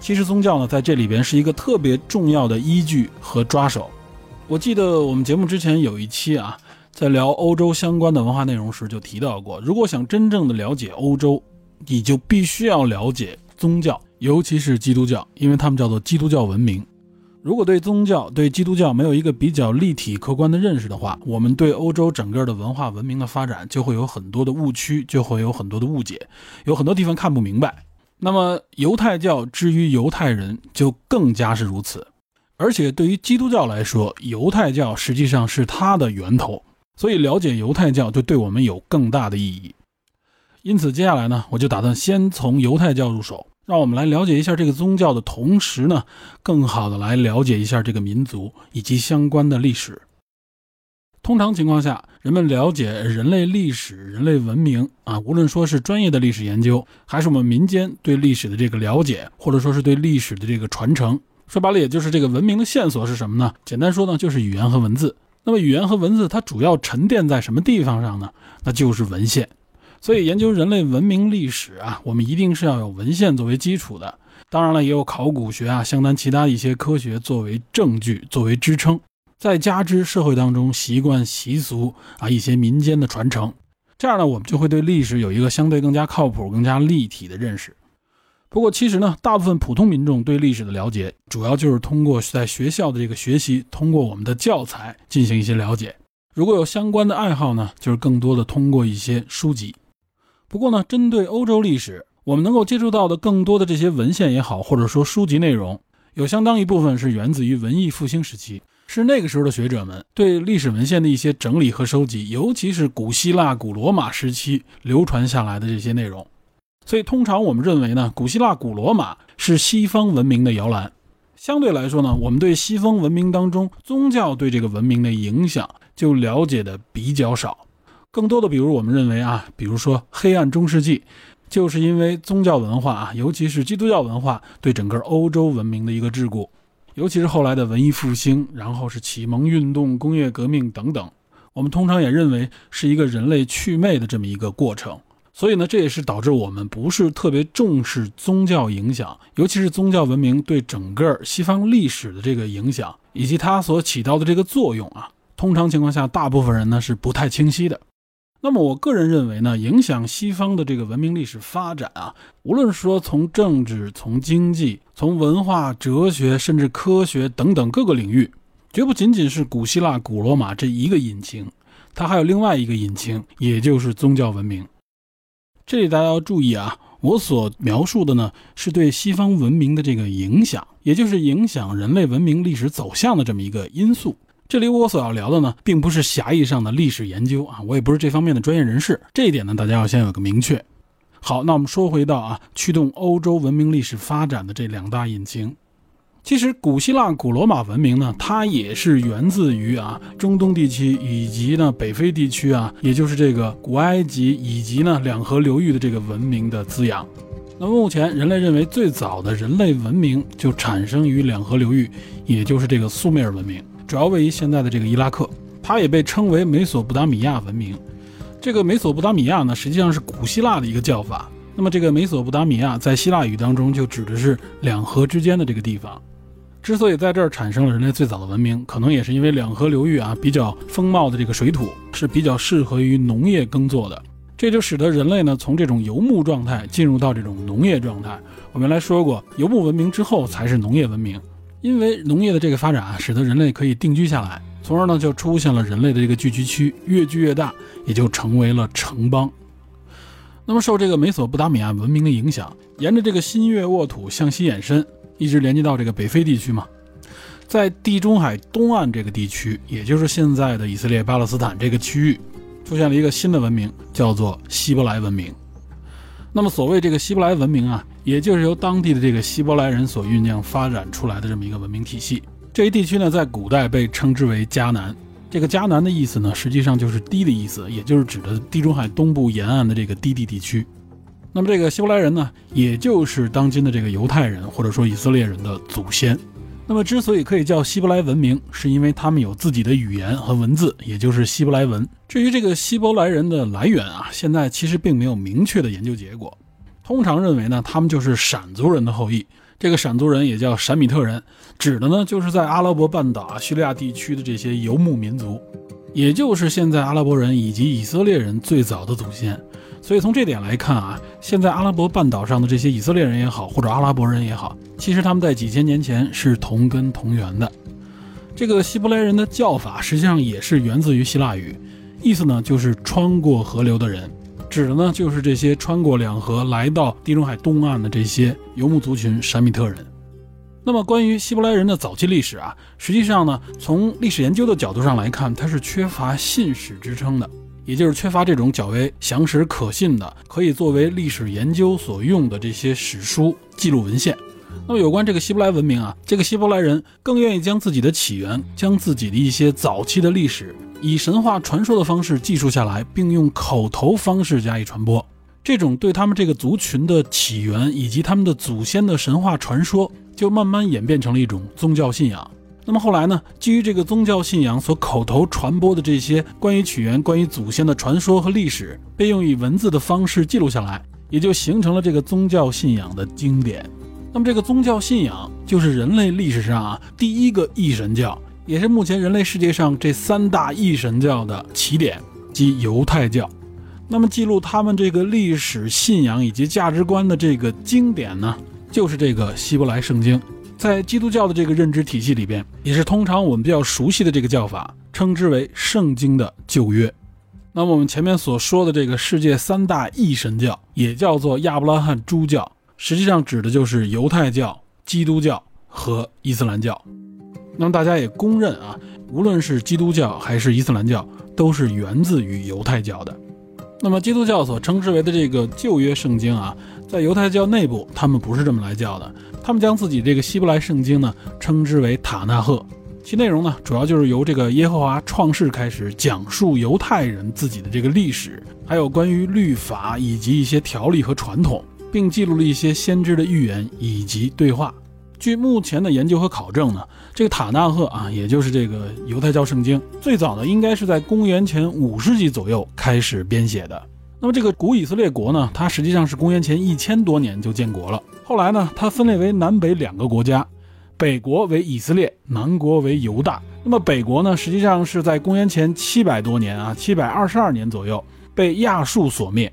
其实宗教呢在这里边是一个特别重要的依据和抓手。我记得我们节目之前有一期啊，在聊欧洲相关的文化内容时就提到过，如果想真正的了解欧洲，你就必须要了解宗教，尤其是基督教，因为他们叫做基督教文明。如果对宗教、对基督教没有一个比较立体、客观的认识的话，我们对欧洲整个的文化文明的发展就会有很多的误区，就会有很多的误解，有很多地方看不明白。那么犹太教之于犹太人就更加是如此，而且对于基督教来说，犹太教实际上是它的源头，所以了解犹太教就对我们有更大的意义。因此，接下来呢，我就打算先从犹太教入手。让我们来了解一下这个宗教的同时呢，更好的来了解一下这个民族以及相关的历史。通常情况下，人们了解人类历史、人类文明啊，无论说是专业的历史研究，还是我们民间对历史的这个了解，或者说是对历史的这个传承，说白了，也就是这个文明的线索是什么呢？简单说呢，就是语言和文字。那么语言和文字它主要沉淀在什么地方上呢？那就是文献。所以，研究人类文明历史啊，我们一定是要有文献作为基础的。当然了，也有考古学啊，相当其他一些科学作为证据、作为支撑。再加之社会当中习惯习俗啊，一些民间的传承，这样呢，我们就会对历史有一个相对更加靠谱、更加立体的认识。不过，其实呢，大部分普通民众对历史的了解，主要就是通过在学校的这个学习，通过我们的教材进行一些了解。如果有相关的爱好呢，就是更多的通过一些书籍。不过呢，针对欧洲历史，我们能够接触到的更多的这些文献也好，或者说书籍内容，有相当一部分是源自于文艺复兴时期，是那个时候的学者们对历史文献的一些整理和收集，尤其是古希腊、古罗马时期流传下来的这些内容。所以，通常我们认为呢，古希腊、古罗马是西方文明的摇篮。相对来说呢，我们对西方文明当中宗教对这个文明的影响就了解的比较少。更多的，比如我们认为啊，比如说黑暗中世纪，就是因为宗教文化啊，尤其是基督教文化对整个欧洲文明的一个桎梏，尤其是后来的文艺复兴，然后是启蒙运动、工业革命等等，我们通常也认为是一个人类祛魅的这么一个过程。所以呢，这也是导致我们不是特别重视宗教影响，尤其是宗教文明对整个西方历史的这个影响，以及它所起到的这个作用啊。通常情况下，大部分人呢是不太清晰的。那么，我个人认为呢，影响西方的这个文明历史发展啊，无论说从政治、从经济、从文化、哲学，甚至科学等等各个领域，绝不仅仅是古希腊、古罗马这一个引擎，它还有另外一个引擎，也就是宗教文明。这里大家要注意啊，我所描述的呢，是对西方文明的这个影响，也就是影响人类文明历史走向的这么一个因素。这里我所要聊的呢，并不是狭义上的历史研究啊，我也不是这方面的专业人士，这一点呢，大家要先有个明确。好，那我们说回到啊，驱动欧洲文明历史发展的这两大引擎，其实古希腊、古罗马文明呢，它也是源自于啊中东地区以及呢北非地区啊，也就是这个古埃及以及呢两河流域的这个文明的滋养。那么目前人类认为最早的人类文明就产生于两河流域，也就是这个苏美尔文明。主要位于现在的这个伊拉克，它也被称为美索不达米亚文明。这个美索不达米亚呢，实际上是古希腊的一个叫法。那么这个美索不达米亚在希腊语当中就指的是两河之间的这个地方。之所以在这儿产生了人类最早的文明，可能也是因为两河流域啊比较丰茂的这个水土是比较适合于农业耕作的，这就使得人类呢从这种游牧状态进入到这种农业状态。我们来说过，游牧文明之后才是农业文明。因为农业的这个发展啊，使得人类可以定居下来，从而呢就出现了人类的这个聚居区，越聚越大，也就成为了城邦。那么受这个美索不达米亚文明的影响，沿着这个新月沃土向西延伸，一直连接到这个北非地区嘛，在地中海东岸这个地区，也就是现在的以色列巴勒斯坦这个区域，出现了一个新的文明，叫做希伯来文明。那么，所谓这个希伯来文明啊，也就是由当地的这个希伯来人所酝酿发展出来的这么一个文明体系。这一地区呢，在古代被称之为迦南。这个迦南的意思呢，实际上就是低的意思，也就是指的地中海东部沿岸的这个低地地区。那么，这个希伯来人呢，也就是当今的这个犹太人或者说以色列人的祖先。那么，之所以可以叫希伯来文明，是因为他们有自己的语言和文字，也就是希伯来文。至于这个希伯来人的来源啊，现在其实并没有明确的研究结果。通常认为呢，他们就是闪族人的后裔。这个闪族人也叫闪米特人，指的呢就是在阿拉伯半岛啊、叙利亚地区的这些游牧民族，也就是现在阿拉伯人以及以色列人最早的祖先。所以从这点来看啊，现在阿拉伯半岛上的这些以色列人也好，或者阿拉伯人也好，其实他们在几千年前是同根同源的。这个希伯来人的叫法实际上也是源自于希腊语，意思呢就是穿过河流的人，指的呢就是这些穿过两河来到地中海东岸的这些游牧族群闪米特人。那么关于希伯来人的早期历史啊，实际上呢，从历史研究的角度上来看，它是缺乏信史支撑的。也就是缺乏这种较为详实可信的，可以作为历史研究所用的这些史书记录文献。那么有关这个希伯来文明啊，这个希伯来人更愿意将自己的起源，将自己的一些早期的历史，以神话传说的方式记述下来，并用口头方式加以传播。这种对他们这个族群的起源以及他们的祖先的神话传说，就慢慢演变成了一种宗教信仰。那么后来呢？基于这个宗教信仰所口头传播的这些关于起源、关于祖先的传说和历史，被用以文字的方式记录下来，也就形成了这个宗教信仰的经典。那么这个宗教信仰就是人类历史上啊第一个异神教，也是目前人类世界上这三大异神教的起点，即犹太教。那么记录他们这个历史信仰以及价值观的这个经典呢，就是这个希伯来圣经。在基督教的这个认知体系里边，也是通常我们比较熟悉的这个叫法，称之为圣经的旧约。那么我们前面所说的这个世界三大异神教，也叫做亚伯拉罕诸教，实际上指的就是犹太教、基督教和伊斯兰教。那么大家也公认啊，无论是基督教还是伊斯兰教，都是源自于犹太教的。那么基督教所称之为的这个旧约圣经啊，在犹太教内部，他们不是这么来叫的。他们将自己这个希伯来圣经呢称之为塔纳赫，其内容呢主要就是由这个耶和华创世开始讲述犹太人自己的这个历史，还有关于律法以及一些条例和传统，并记录了一些先知的预言以及对话。据目前的研究和考证呢，这个塔纳赫啊，也就是这个犹太教圣经，最早呢应该是在公元前五世纪左右开始编写的。那么这个古以色列国呢，它实际上是公元前一千多年就建国了。后来呢，它分裂为南北两个国家，北国为以色列，南国为犹大。那么北国呢，实际上是在公元前七百多年啊，七百二十二年左右被亚述所灭。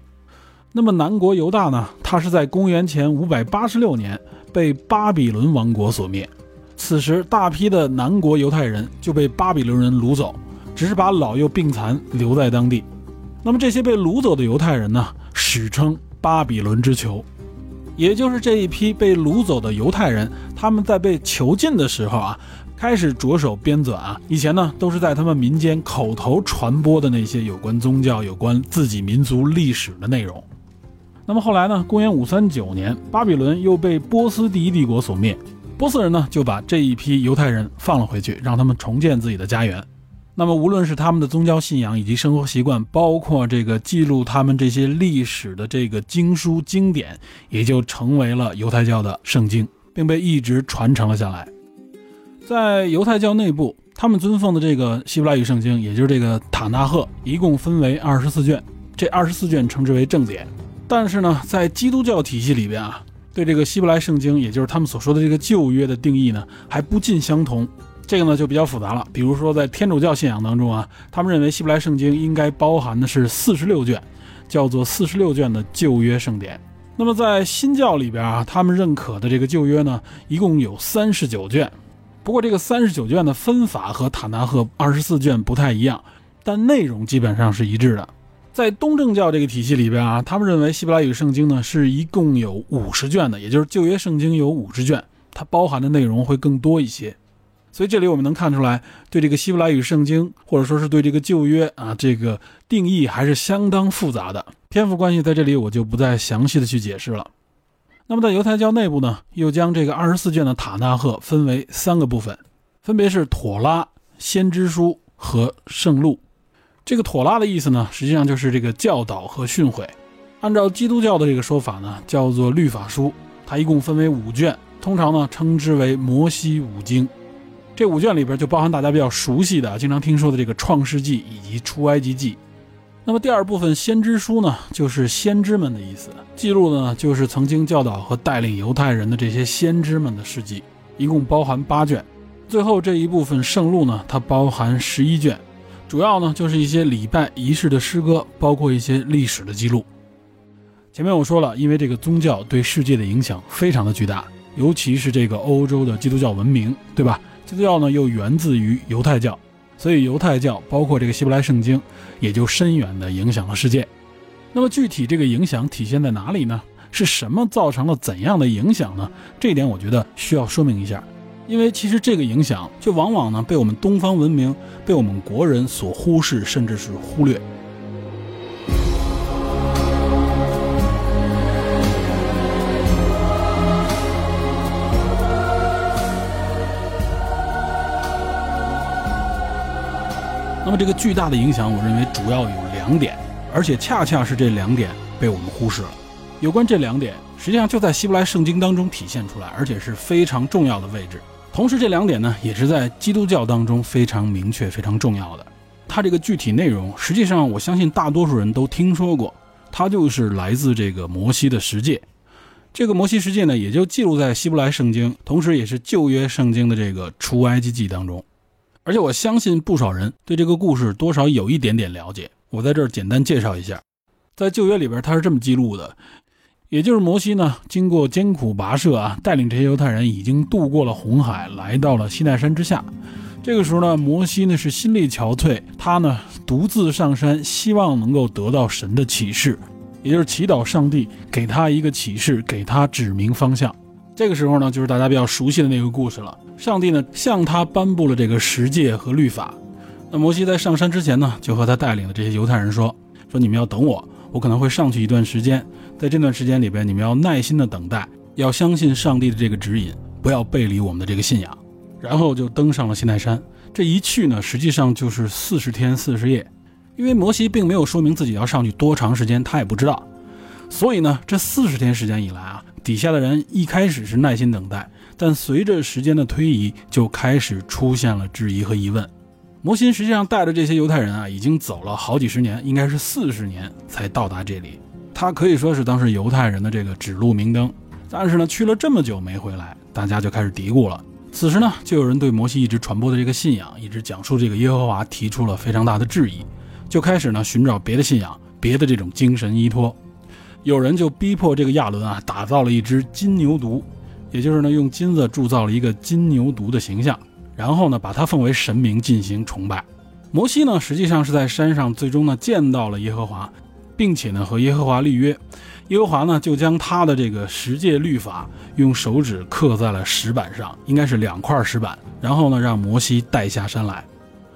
那么南国犹大呢，它是在公元前五百八十六年被巴比伦王国所灭。此时大批的南国犹太人就被巴比伦人掳走，只是把老幼病残留在当地。那么这些被掳走的犹太人呢，史称巴比伦之囚，也就是这一批被掳走的犹太人，他们在被囚禁的时候啊，开始着手编纂啊。以前呢，都是在他们民间口头传播的那些有关宗教、有关自己民族历史的内容。那么后来呢，公元五三九年，巴比伦又被波斯第一帝国所灭，波斯人呢就把这一批犹太人放了回去，让他们重建自己的家园。那么，无论是他们的宗教信仰以及生活习惯，包括这个记录他们这些历史的这个经书经典，也就成为了犹太教的圣经，并被一直传承了下来。在犹太教内部，他们尊奉的这个希伯来语圣经，也就是这个塔纳赫，一共分为二十四卷，这二十四卷称之为正典。但是呢，在基督教体系里边啊，对这个希伯来圣经，也就是他们所说的这个旧约的定义呢，还不尽相同。这个呢就比较复杂了，比如说在天主教信仰当中啊，他们认为希伯来圣经应该包含的是四十六卷，叫做四十六卷的旧约圣典。那么在新教里边啊，他们认可的这个旧约呢，一共有三十九卷。不过这个三十九卷的分法和塔纳赫二十四卷不太一样，但内容基本上是一致的。在东正教这个体系里边啊，他们认为希伯来语圣经呢是一共有五十卷的，也就是旧约圣经有五十卷，它包含的内容会更多一些。所以这里我们能看出来，对这个希伯来语圣经，或者说是对这个旧约啊，这个定义还是相当复杂的。篇幅关系，在这里我就不再详细的去解释了。那么在犹太教内部呢，又将这个二十四卷的塔纳赫分为三个部分，分别是妥拉、先知书和圣录。这个妥拉的意思呢，实际上就是这个教导和训诲。按照基督教的这个说法呢，叫做律法书。它一共分为五卷，通常呢称之为摩西五经。这五卷里边就包含大家比较熟悉的、经常听说的这个《创世纪》以及《出埃及记》。那么第二部分先知书呢，就是先知们的意思，记录的呢就是曾经教导和带领犹太人的这些先知们的事迹，一共包含八卷。最后这一部分圣录呢，它包含十一卷，主要呢就是一些礼拜仪式的诗歌，包括一些历史的记录。前面我说了，因为这个宗教对世界的影响非常的巨大，尤其是这个欧洲的基督教文明，对吧？基督教呢又源自于犹太教，所以犹太教包括这个希伯来圣经，也就深远的影响了世界。那么具体这个影响体现在哪里呢？是什么造成了怎样的影响呢？这一点我觉得需要说明一下，因为其实这个影响却往往呢被我们东方文明、被我们国人所忽视，甚至是忽略。那么这个巨大的影响，我认为主要有两点，而且恰恰是这两点被我们忽视了。有关这两点，实际上就在希伯来圣经当中体现出来，而且是非常重要的位置。同时，这两点呢，也是在基督教当中非常明确、非常重要的。它这个具体内容，实际上我相信大多数人都听说过，它就是来自这个摩西的十诫。这个摩西十诫呢，也就记录在希伯来圣经，同时也是旧约圣经的这个出埃及记当中。而且我相信不少人对这个故事多少有一点点了解。我在这儿简单介绍一下，在旧约里边，它是这么记录的，也就是摩西呢，经过艰苦跋涉啊，带领这些犹太人已经渡过了红海，来到了西奈山之下。这个时候呢，摩西呢是心力憔悴，他呢独自上山，希望能够得到神的启示，也就是祈祷上帝给他一个启示，给他指明方向。这个时候呢，就是大家比较熟悉的那个故事了。上帝呢向他颁布了这个十诫和律法。那摩西在上山之前呢，就和他带领的这些犹太人说：“说你们要等我，我可能会上去一段时间。在这段时间里边，你们要耐心的等待，要相信上帝的这个指引，不要背离我们的这个信仰。”然后就登上了西奈山。这一去呢，实际上就是四十天四十夜。因为摩西并没有说明自己要上去多长时间，他也不知道。所以呢，这四十天时间以来啊。底下的人一开始是耐心等待，但随着时间的推移，就开始出现了质疑和疑问。摩西实际上带着这些犹太人啊，已经走了好几十年，应该是四十年才到达这里。他可以说是当时犹太人的这个指路明灯。但是呢，去了这么久没回来，大家就开始嘀咕了。此时呢，就有人对摩西一直传播的这个信仰，一直讲述这个耶和华，提出了非常大的质疑，就开始呢寻找别的信仰，别的这种精神依托。有人就逼迫这个亚伦啊，打造了一只金牛犊，也就是呢用金子铸造了一个金牛犊的形象，然后呢把他奉为神明进行崇拜。摩西呢实际上是在山上最终呢见到了耶和华，并且呢和耶和华立约，耶和华呢就将他的这个十诫律法用手指刻在了石板上，应该是两块石板，然后呢让摩西带下山来。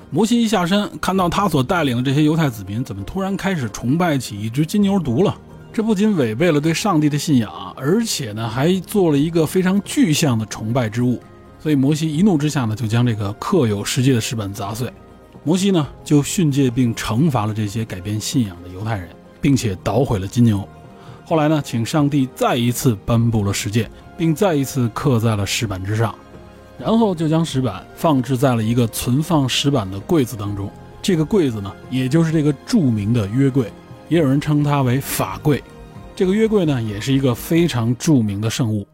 摩西一下山，看到他所带领的这些犹太子民怎么突然开始崇拜起一只金牛犊了。这不仅违背了对上帝的信仰，而且呢，还做了一个非常具象的崇拜之物。所以摩西一怒之下呢，就将这个刻有世界的石板砸碎。摩西呢，就训诫并惩罚了这些改变信仰的犹太人，并且捣毁了金牛。后来呢，请上帝再一次颁布了十诫，并再一次刻在了石板之上，然后就将石板放置在了一个存放石板的柜子当中。这个柜子呢，也就是这个著名的约柜。也有人称它为法柜，这个约柜呢，也是一个非常著名的圣物。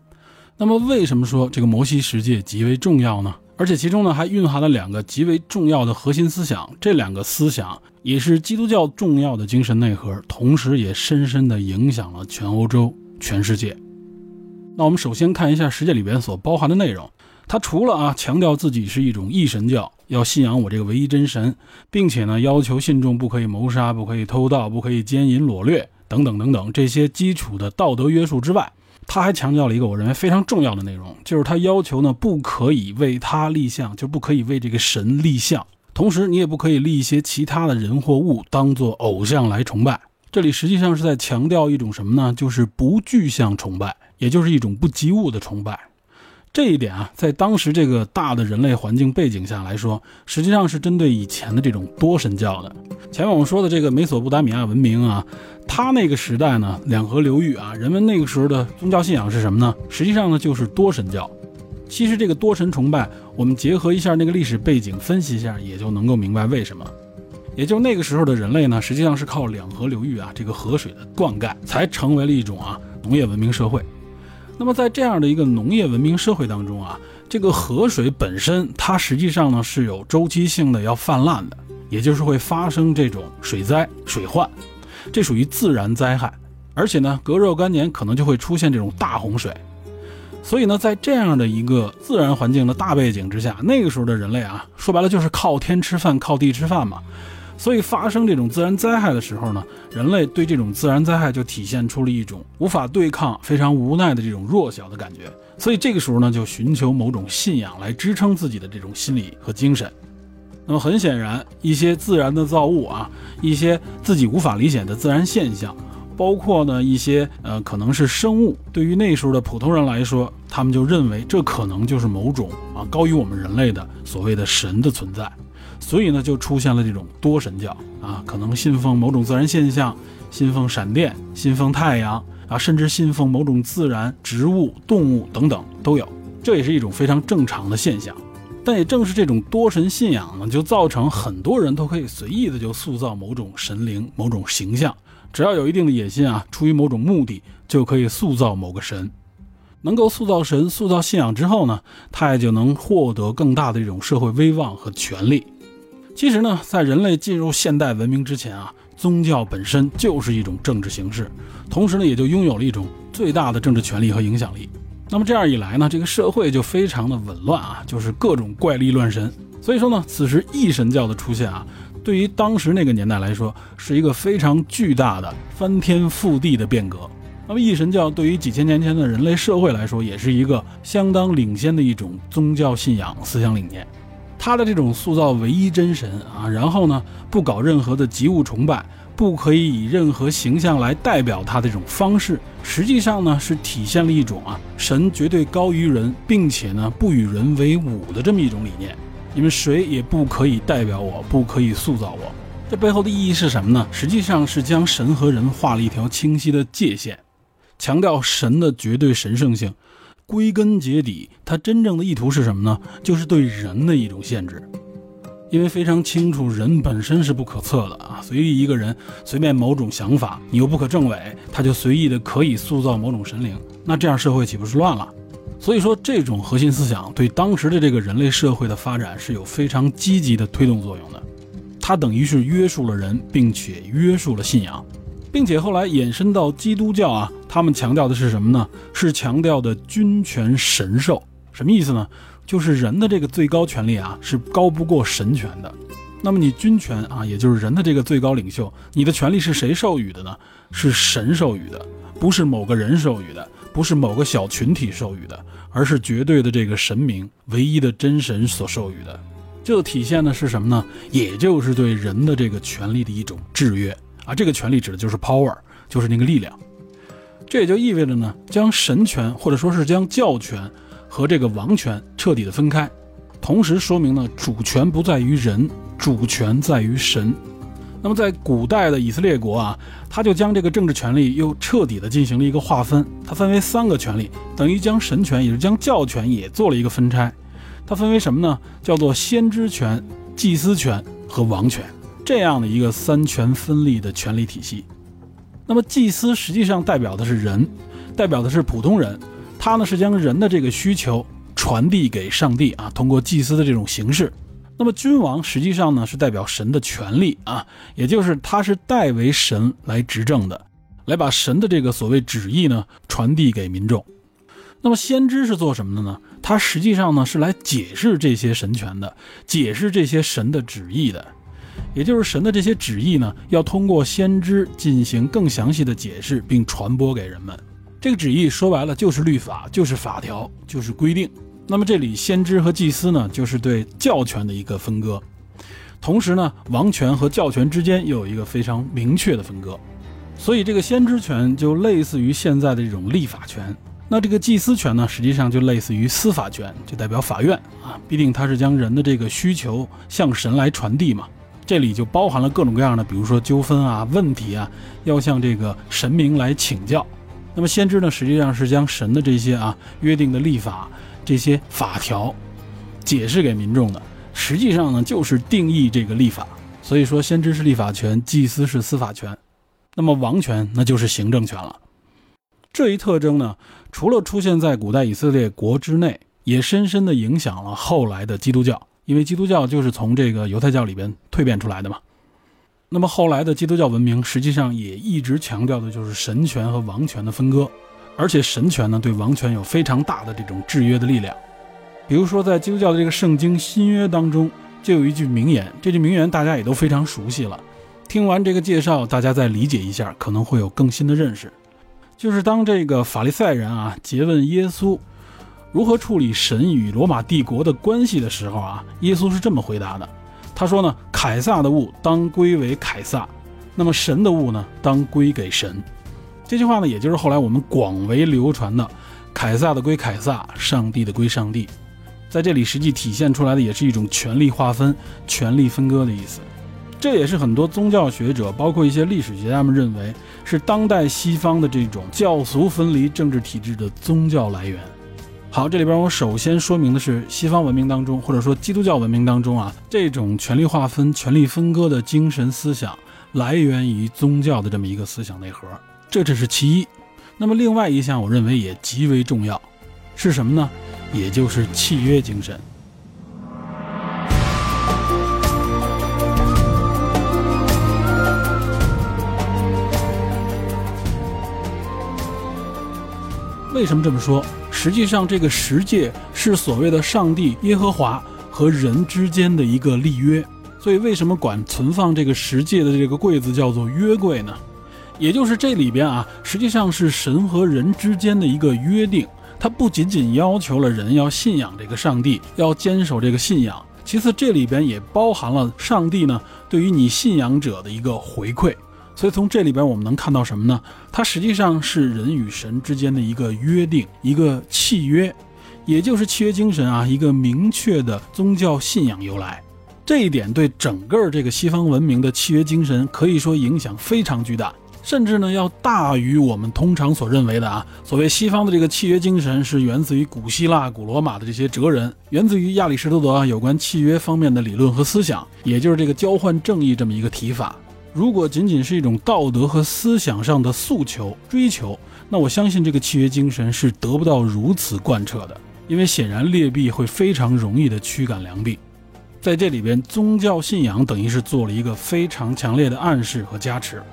那么，为什么说这个摩西十诫极为重要呢？而且其中呢，还蕴含了两个极为重要的核心思想，这两个思想也是基督教重要的精神内核，同时也深深地影响了全欧洲、全世界。那我们首先看一下十诫里边所包含的内容。它除了啊强调自己是一种一神教，要信仰我这个唯一真神，并且呢要求信众不可以谋杀、不可以偷盗、不可以奸淫掳掠等等等等这些基础的道德约束之外，他还强调了一个我认为非常重要的内容，就是他要求呢不可以为他立像，就不可以为这个神立像，同时你也不可以立一些其他的人或物当做偶像来崇拜。这里实际上是在强调一种什么呢？就是不具象崇拜，也就是一种不及物的崇拜。这一点啊，在当时这个大的人类环境背景下来说，实际上是针对以前的这种多神教的。前面我们说的这个美索不达米亚文明啊，它那个时代呢，两河流域啊，人们那个时候的宗教信仰是什么呢？实际上呢，就是多神教。其实这个多神崇拜，我们结合一下那个历史背景分析一下，也就能够明白为什么。也就那个时候的人类呢，实际上是靠两河流域啊这个河水的灌溉，才成为了一种啊农业文明社会。那么在这样的一个农业文明社会当中啊，这个河水本身它实际上呢是有周期性的要泛滥的，也就是会发生这种水灾、水患，这属于自然灾害。而且呢，隔若干年可能就会出现这种大洪水。所以呢，在这样的一个自然环境的大背景之下，那个时候的人类啊，说白了就是靠天吃饭，靠地吃饭嘛。所以发生这种自然灾害的时候呢，人类对这种自然灾害就体现出了一种无法对抗、非常无奈的这种弱小的感觉。所以这个时候呢，就寻求某种信仰来支撑自己的这种心理和精神。那么很显然，一些自然的造物啊，一些自己无法理解的自然现象。包括呢一些呃可能是生物，对于那时候的普通人来说，他们就认为这可能就是某种啊高于我们人类的所谓的神的存在，所以呢就出现了这种多神教啊，可能信奉某种自然现象，信奉闪电，信奉太阳啊，甚至信奉某种自然植物、动物等等都有，这也是一种非常正常的现象。但也正是这种多神信仰呢，就造成很多人都可以随意的就塑造某种神灵、某种形象。只要有一定的野心啊，出于某种目的，就可以塑造某个神。能够塑造神、塑造信仰之后呢，他也就能获得更大的这种社会威望和权力。其实呢，在人类进入现代文明之前啊，宗教本身就是一种政治形式，同时呢，也就拥有了一种最大的政治权力和影响力。那么这样一来呢，这个社会就非常的紊乱啊，就是各种怪力乱神。所以说呢，此时异神教的出现啊。对于当时那个年代来说，是一个非常巨大的翻天覆地的变革。那么，异神教对于几千年前的人类社会来说，也是一个相当领先的一种宗教信仰思想理念。他的这种塑造唯一真神啊，然后呢，不搞任何的及物崇拜，不可以以任何形象来代表他的这种方式，实际上呢，是体现了一种啊，神绝对高于人，并且呢，不与人为伍的这么一种理念。你们谁也不可以代表我，不可以塑造我。这背后的意义是什么呢？实际上是将神和人画了一条清晰的界限，强调神的绝对神圣性。归根结底，它真正的意图是什么呢？就是对人的一种限制。因为非常清楚，人本身是不可测的啊。随意一个人，随便某种想法，你又不可证伪，他就随意的可以塑造某种神灵。那这样社会岂不是乱了？所以说，这种核心思想对当时的这个人类社会的发展是有非常积极的推动作用的。它等于是约束了人，并且约束了信仰，并且后来延伸到基督教啊，他们强调的是什么呢？是强调的君权神授。什么意思呢？就是人的这个最高权力啊，是高不过神权的。那么你君权啊，也就是人的这个最高领袖，你的权利是谁授予的呢？是神授予的，不是某个人授予的。不是某个小群体授予的，而是绝对的这个神明、唯一的真神所授予的。这体现的是什么呢？也就是对人的这个权利的一种制约啊。这个权利指的就是 power，就是那个力量。这也就意味着呢，将神权或者说是将教权和这个王权彻底的分开，同时说明呢，主权不在于人，主权在于神。那么在古代的以色列国啊，他就将这个政治权力又彻底的进行了一个划分，它分为三个权力，等于将神权，也是将教权也做了一个分拆。它分为什么呢？叫做先知权、祭司权和王权，这样的一个三权分立的权力体系。那么祭司实际上代表的是人，代表的是普通人，他呢是将人的这个需求传递给上帝啊，通过祭司的这种形式。那么君王实际上呢是代表神的权利啊，也就是他是代为神来执政的，来把神的这个所谓旨意呢传递给民众。那么先知是做什么的呢？他实际上呢是来解释这些神权的，解释这些神的旨意的，也就是神的这些旨意呢要通过先知进行更详细的解释并传播给人们。这个旨意说白了就是律法，就是法条，就是规定。那么这里先知和祭司呢，就是对教权的一个分割，同时呢，王权和教权之间又有一个非常明确的分割，所以这个先知权就类似于现在的这种立法权，那这个祭司权呢，实际上就类似于司法权，就代表法院啊，毕竟他是将人的这个需求向神来传递嘛，这里就包含了各种各样的，比如说纠纷啊、问题啊，要向这个神明来请教，那么先知呢，实际上是将神的这些啊约定的立法。这些法条解释给民众的，实际上呢就是定义这个立法。所以说，先知是立法权，祭司是司法权，那么王权那就是行政权了。这一特征呢，除了出现在古代以色列国之内，也深深的影响了后来的基督教，因为基督教就是从这个犹太教里边蜕变出来的嘛。那么后来的基督教文明实际上也一直强调的就是神权和王权的分割，而且神权呢对王权有非常大的这种制约的力量。比如说在基督教的这个圣经新约当中，就有一句名言，这句名言大家也都非常熟悉了。听完这个介绍，大家再理解一下，可能会有更新的认识。就是当这个法利赛人啊诘问耶稣如何处理神与罗马帝国的关系的时候啊，耶稣是这么回答的。他说呢，凯撒的物当归为凯撒，那么神的物呢，当归给神。这句话呢，也就是后来我们广为流传的“凯撒的归凯撒，上帝的归上帝”。在这里实际体现出来的也是一种权力划分、权力分割的意思。这也是很多宗教学者，包括一些历史学家们认为是当代西方的这种教俗分离政治体制的宗教来源。好，这里边我首先说明的是，西方文明当中，或者说基督教文明当中啊，这种权力划分、权力分割的精神思想来源于宗教的这么一个思想内核，这只是其一。那么另外一项，我认为也极为重要，是什么呢？也就是契约精神。为什么这么说？实际上，这个十诫是所谓的上帝耶和华和人之间的一个立约，所以为什么管存放这个十诫的这个柜子叫做约柜呢？也就是这里边啊，实际上是神和人之间的一个约定，它不仅仅要求了人要信仰这个上帝，要坚守这个信仰，其次这里边也包含了上帝呢对于你信仰者的一个回馈。所以从这里边我们能看到什么呢？它实际上是人与神之间的一个约定，一个契约，也就是契约精神啊，一个明确的宗教信仰由来。这一点对整个这个西方文明的契约精神可以说影响非常巨大，甚至呢要大于我们通常所认为的啊，所谓西方的这个契约精神是源自于古希腊、古罗马的这些哲人，源自于亚里士多德有关契约方面的理论和思想，也就是这个交换正义这么一个提法。如果仅仅是一种道德和思想上的诉求追求，那我相信这个契约精神是得不到如此贯彻的，因为显然劣币会非常容易的驱赶良币。在这里边，宗教信仰等于是做了一个非常强烈的暗示和加持，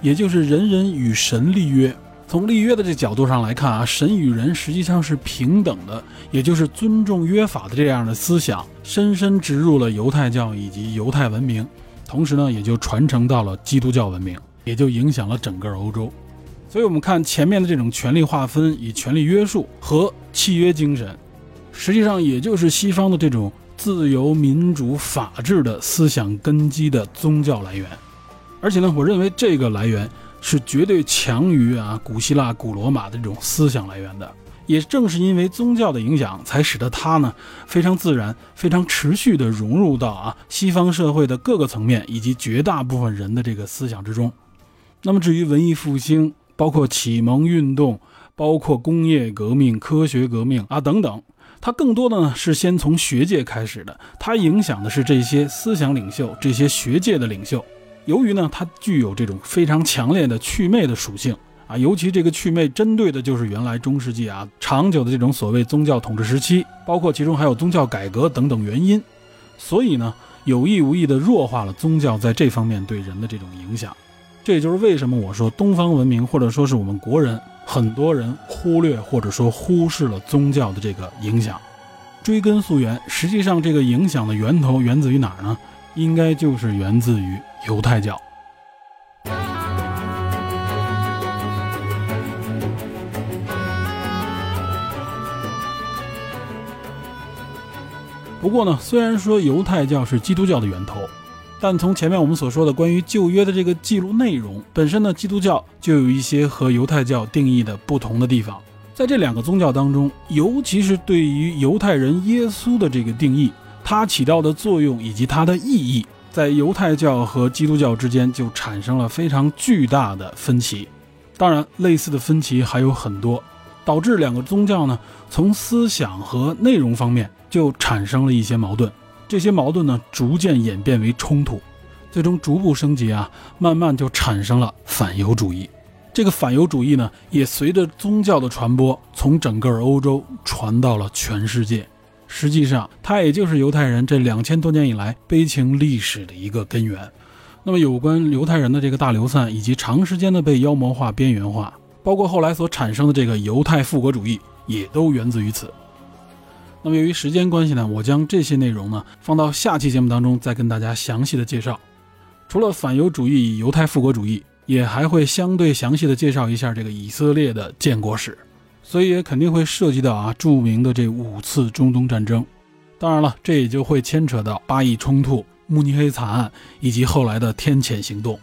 也就是人人与神立约。从立约的这角度上来看啊，神与人实际上是平等的，也就是尊重约法的这样的思想，深深植入了犹太教以及犹太文明。同时呢，也就传承到了基督教文明，也就影响了整个欧洲。所以，我们看前面的这种权力划分、以权力约束和契约精神，实际上也就是西方的这种自由、民主、法治的思想根基的宗教来源。而且呢，我认为这个来源是绝对强于啊古希腊、古罗马的这种思想来源的。也正是因为宗教的影响，才使得它呢非常自然、非常持续地融入到啊西方社会的各个层面以及绝大部分人的这个思想之中。那么至于文艺复兴，包括启蒙运动，包括工业革命、科学革命啊等等，它更多的呢是先从学界开始的，它影响的是这些思想领袖、这些学界的领袖。由于呢它具有这种非常强烈的祛魅的属性。啊，尤其这个祛魅针对的就是原来中世纪啊长久的这种所谓宗教统治时期，包括其中还有宗教改革等等原因，所以呢有意无意的弱化了宗教在这方面对人的这种影响。这也就是为什么我说东方文明或者说是我们国人很多人忽略或者说忽视了宗教的这个影响。追根溯源，实际上这个影响的源头源自于哪儿呢？应该就是源自于犹太教。不过呢，虽然说犹太教是基督教的源头，但从前面我们所说的关于旧约的这个记录内容本身呢，基督教就有一些和犹太教定义的不同的地方。在这两个宗教当中，尤其是对于犹太人耶稣的这个定义，它起到的作用以及它的意义，在犹太教和基督教之间就产生了非常巨大的分歧。当然，类似的分歧还有很多，导致两个宗教呢，从思想和内容方面。就产生了一些矛盾，这些矛盾呢，逐渐演变为冲突，最终逐步升级啊，慢慢就产生了反犹主义。这个反犹主义呢，也随着宗教的传播，从整个欧洲传到了全世界。实际上，它也就是犹太人这两千多年以来悲情历史的一个根源。那么有关犹太人的这个大流散，以及长时间的被妖魔化、边缘化，包括后来所产生的这个犹太复国主义，也都源自于此。那么由于时间关系呢，我将这些内容呢放到下期节目当中再跟大家详细的介绍。除了反犹主义与、犹太复国主义，也还会相对详细的介绍一下这个以色列的建国史，所以也肯定会涉及到啊著名的这五次中东战争。当然了，这也就会牵扯到巴以冲突、慕尼黑惨案以及后来的天谴行动。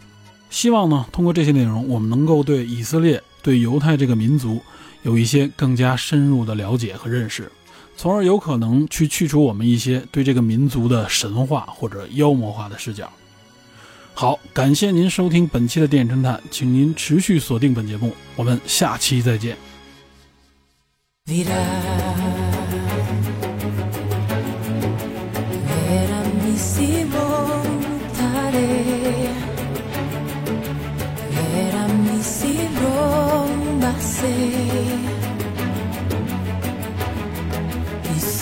希望呢，通过这些内容，我们能够对以色列、对犹太这个民族有一些更加深入的了解和认识。从而有可能去去除我们一些对这个民族的神话或者妖魔化的视角。好，感谢您收听本期的电影侦探，请您持续锁定本节目，我们下期再见。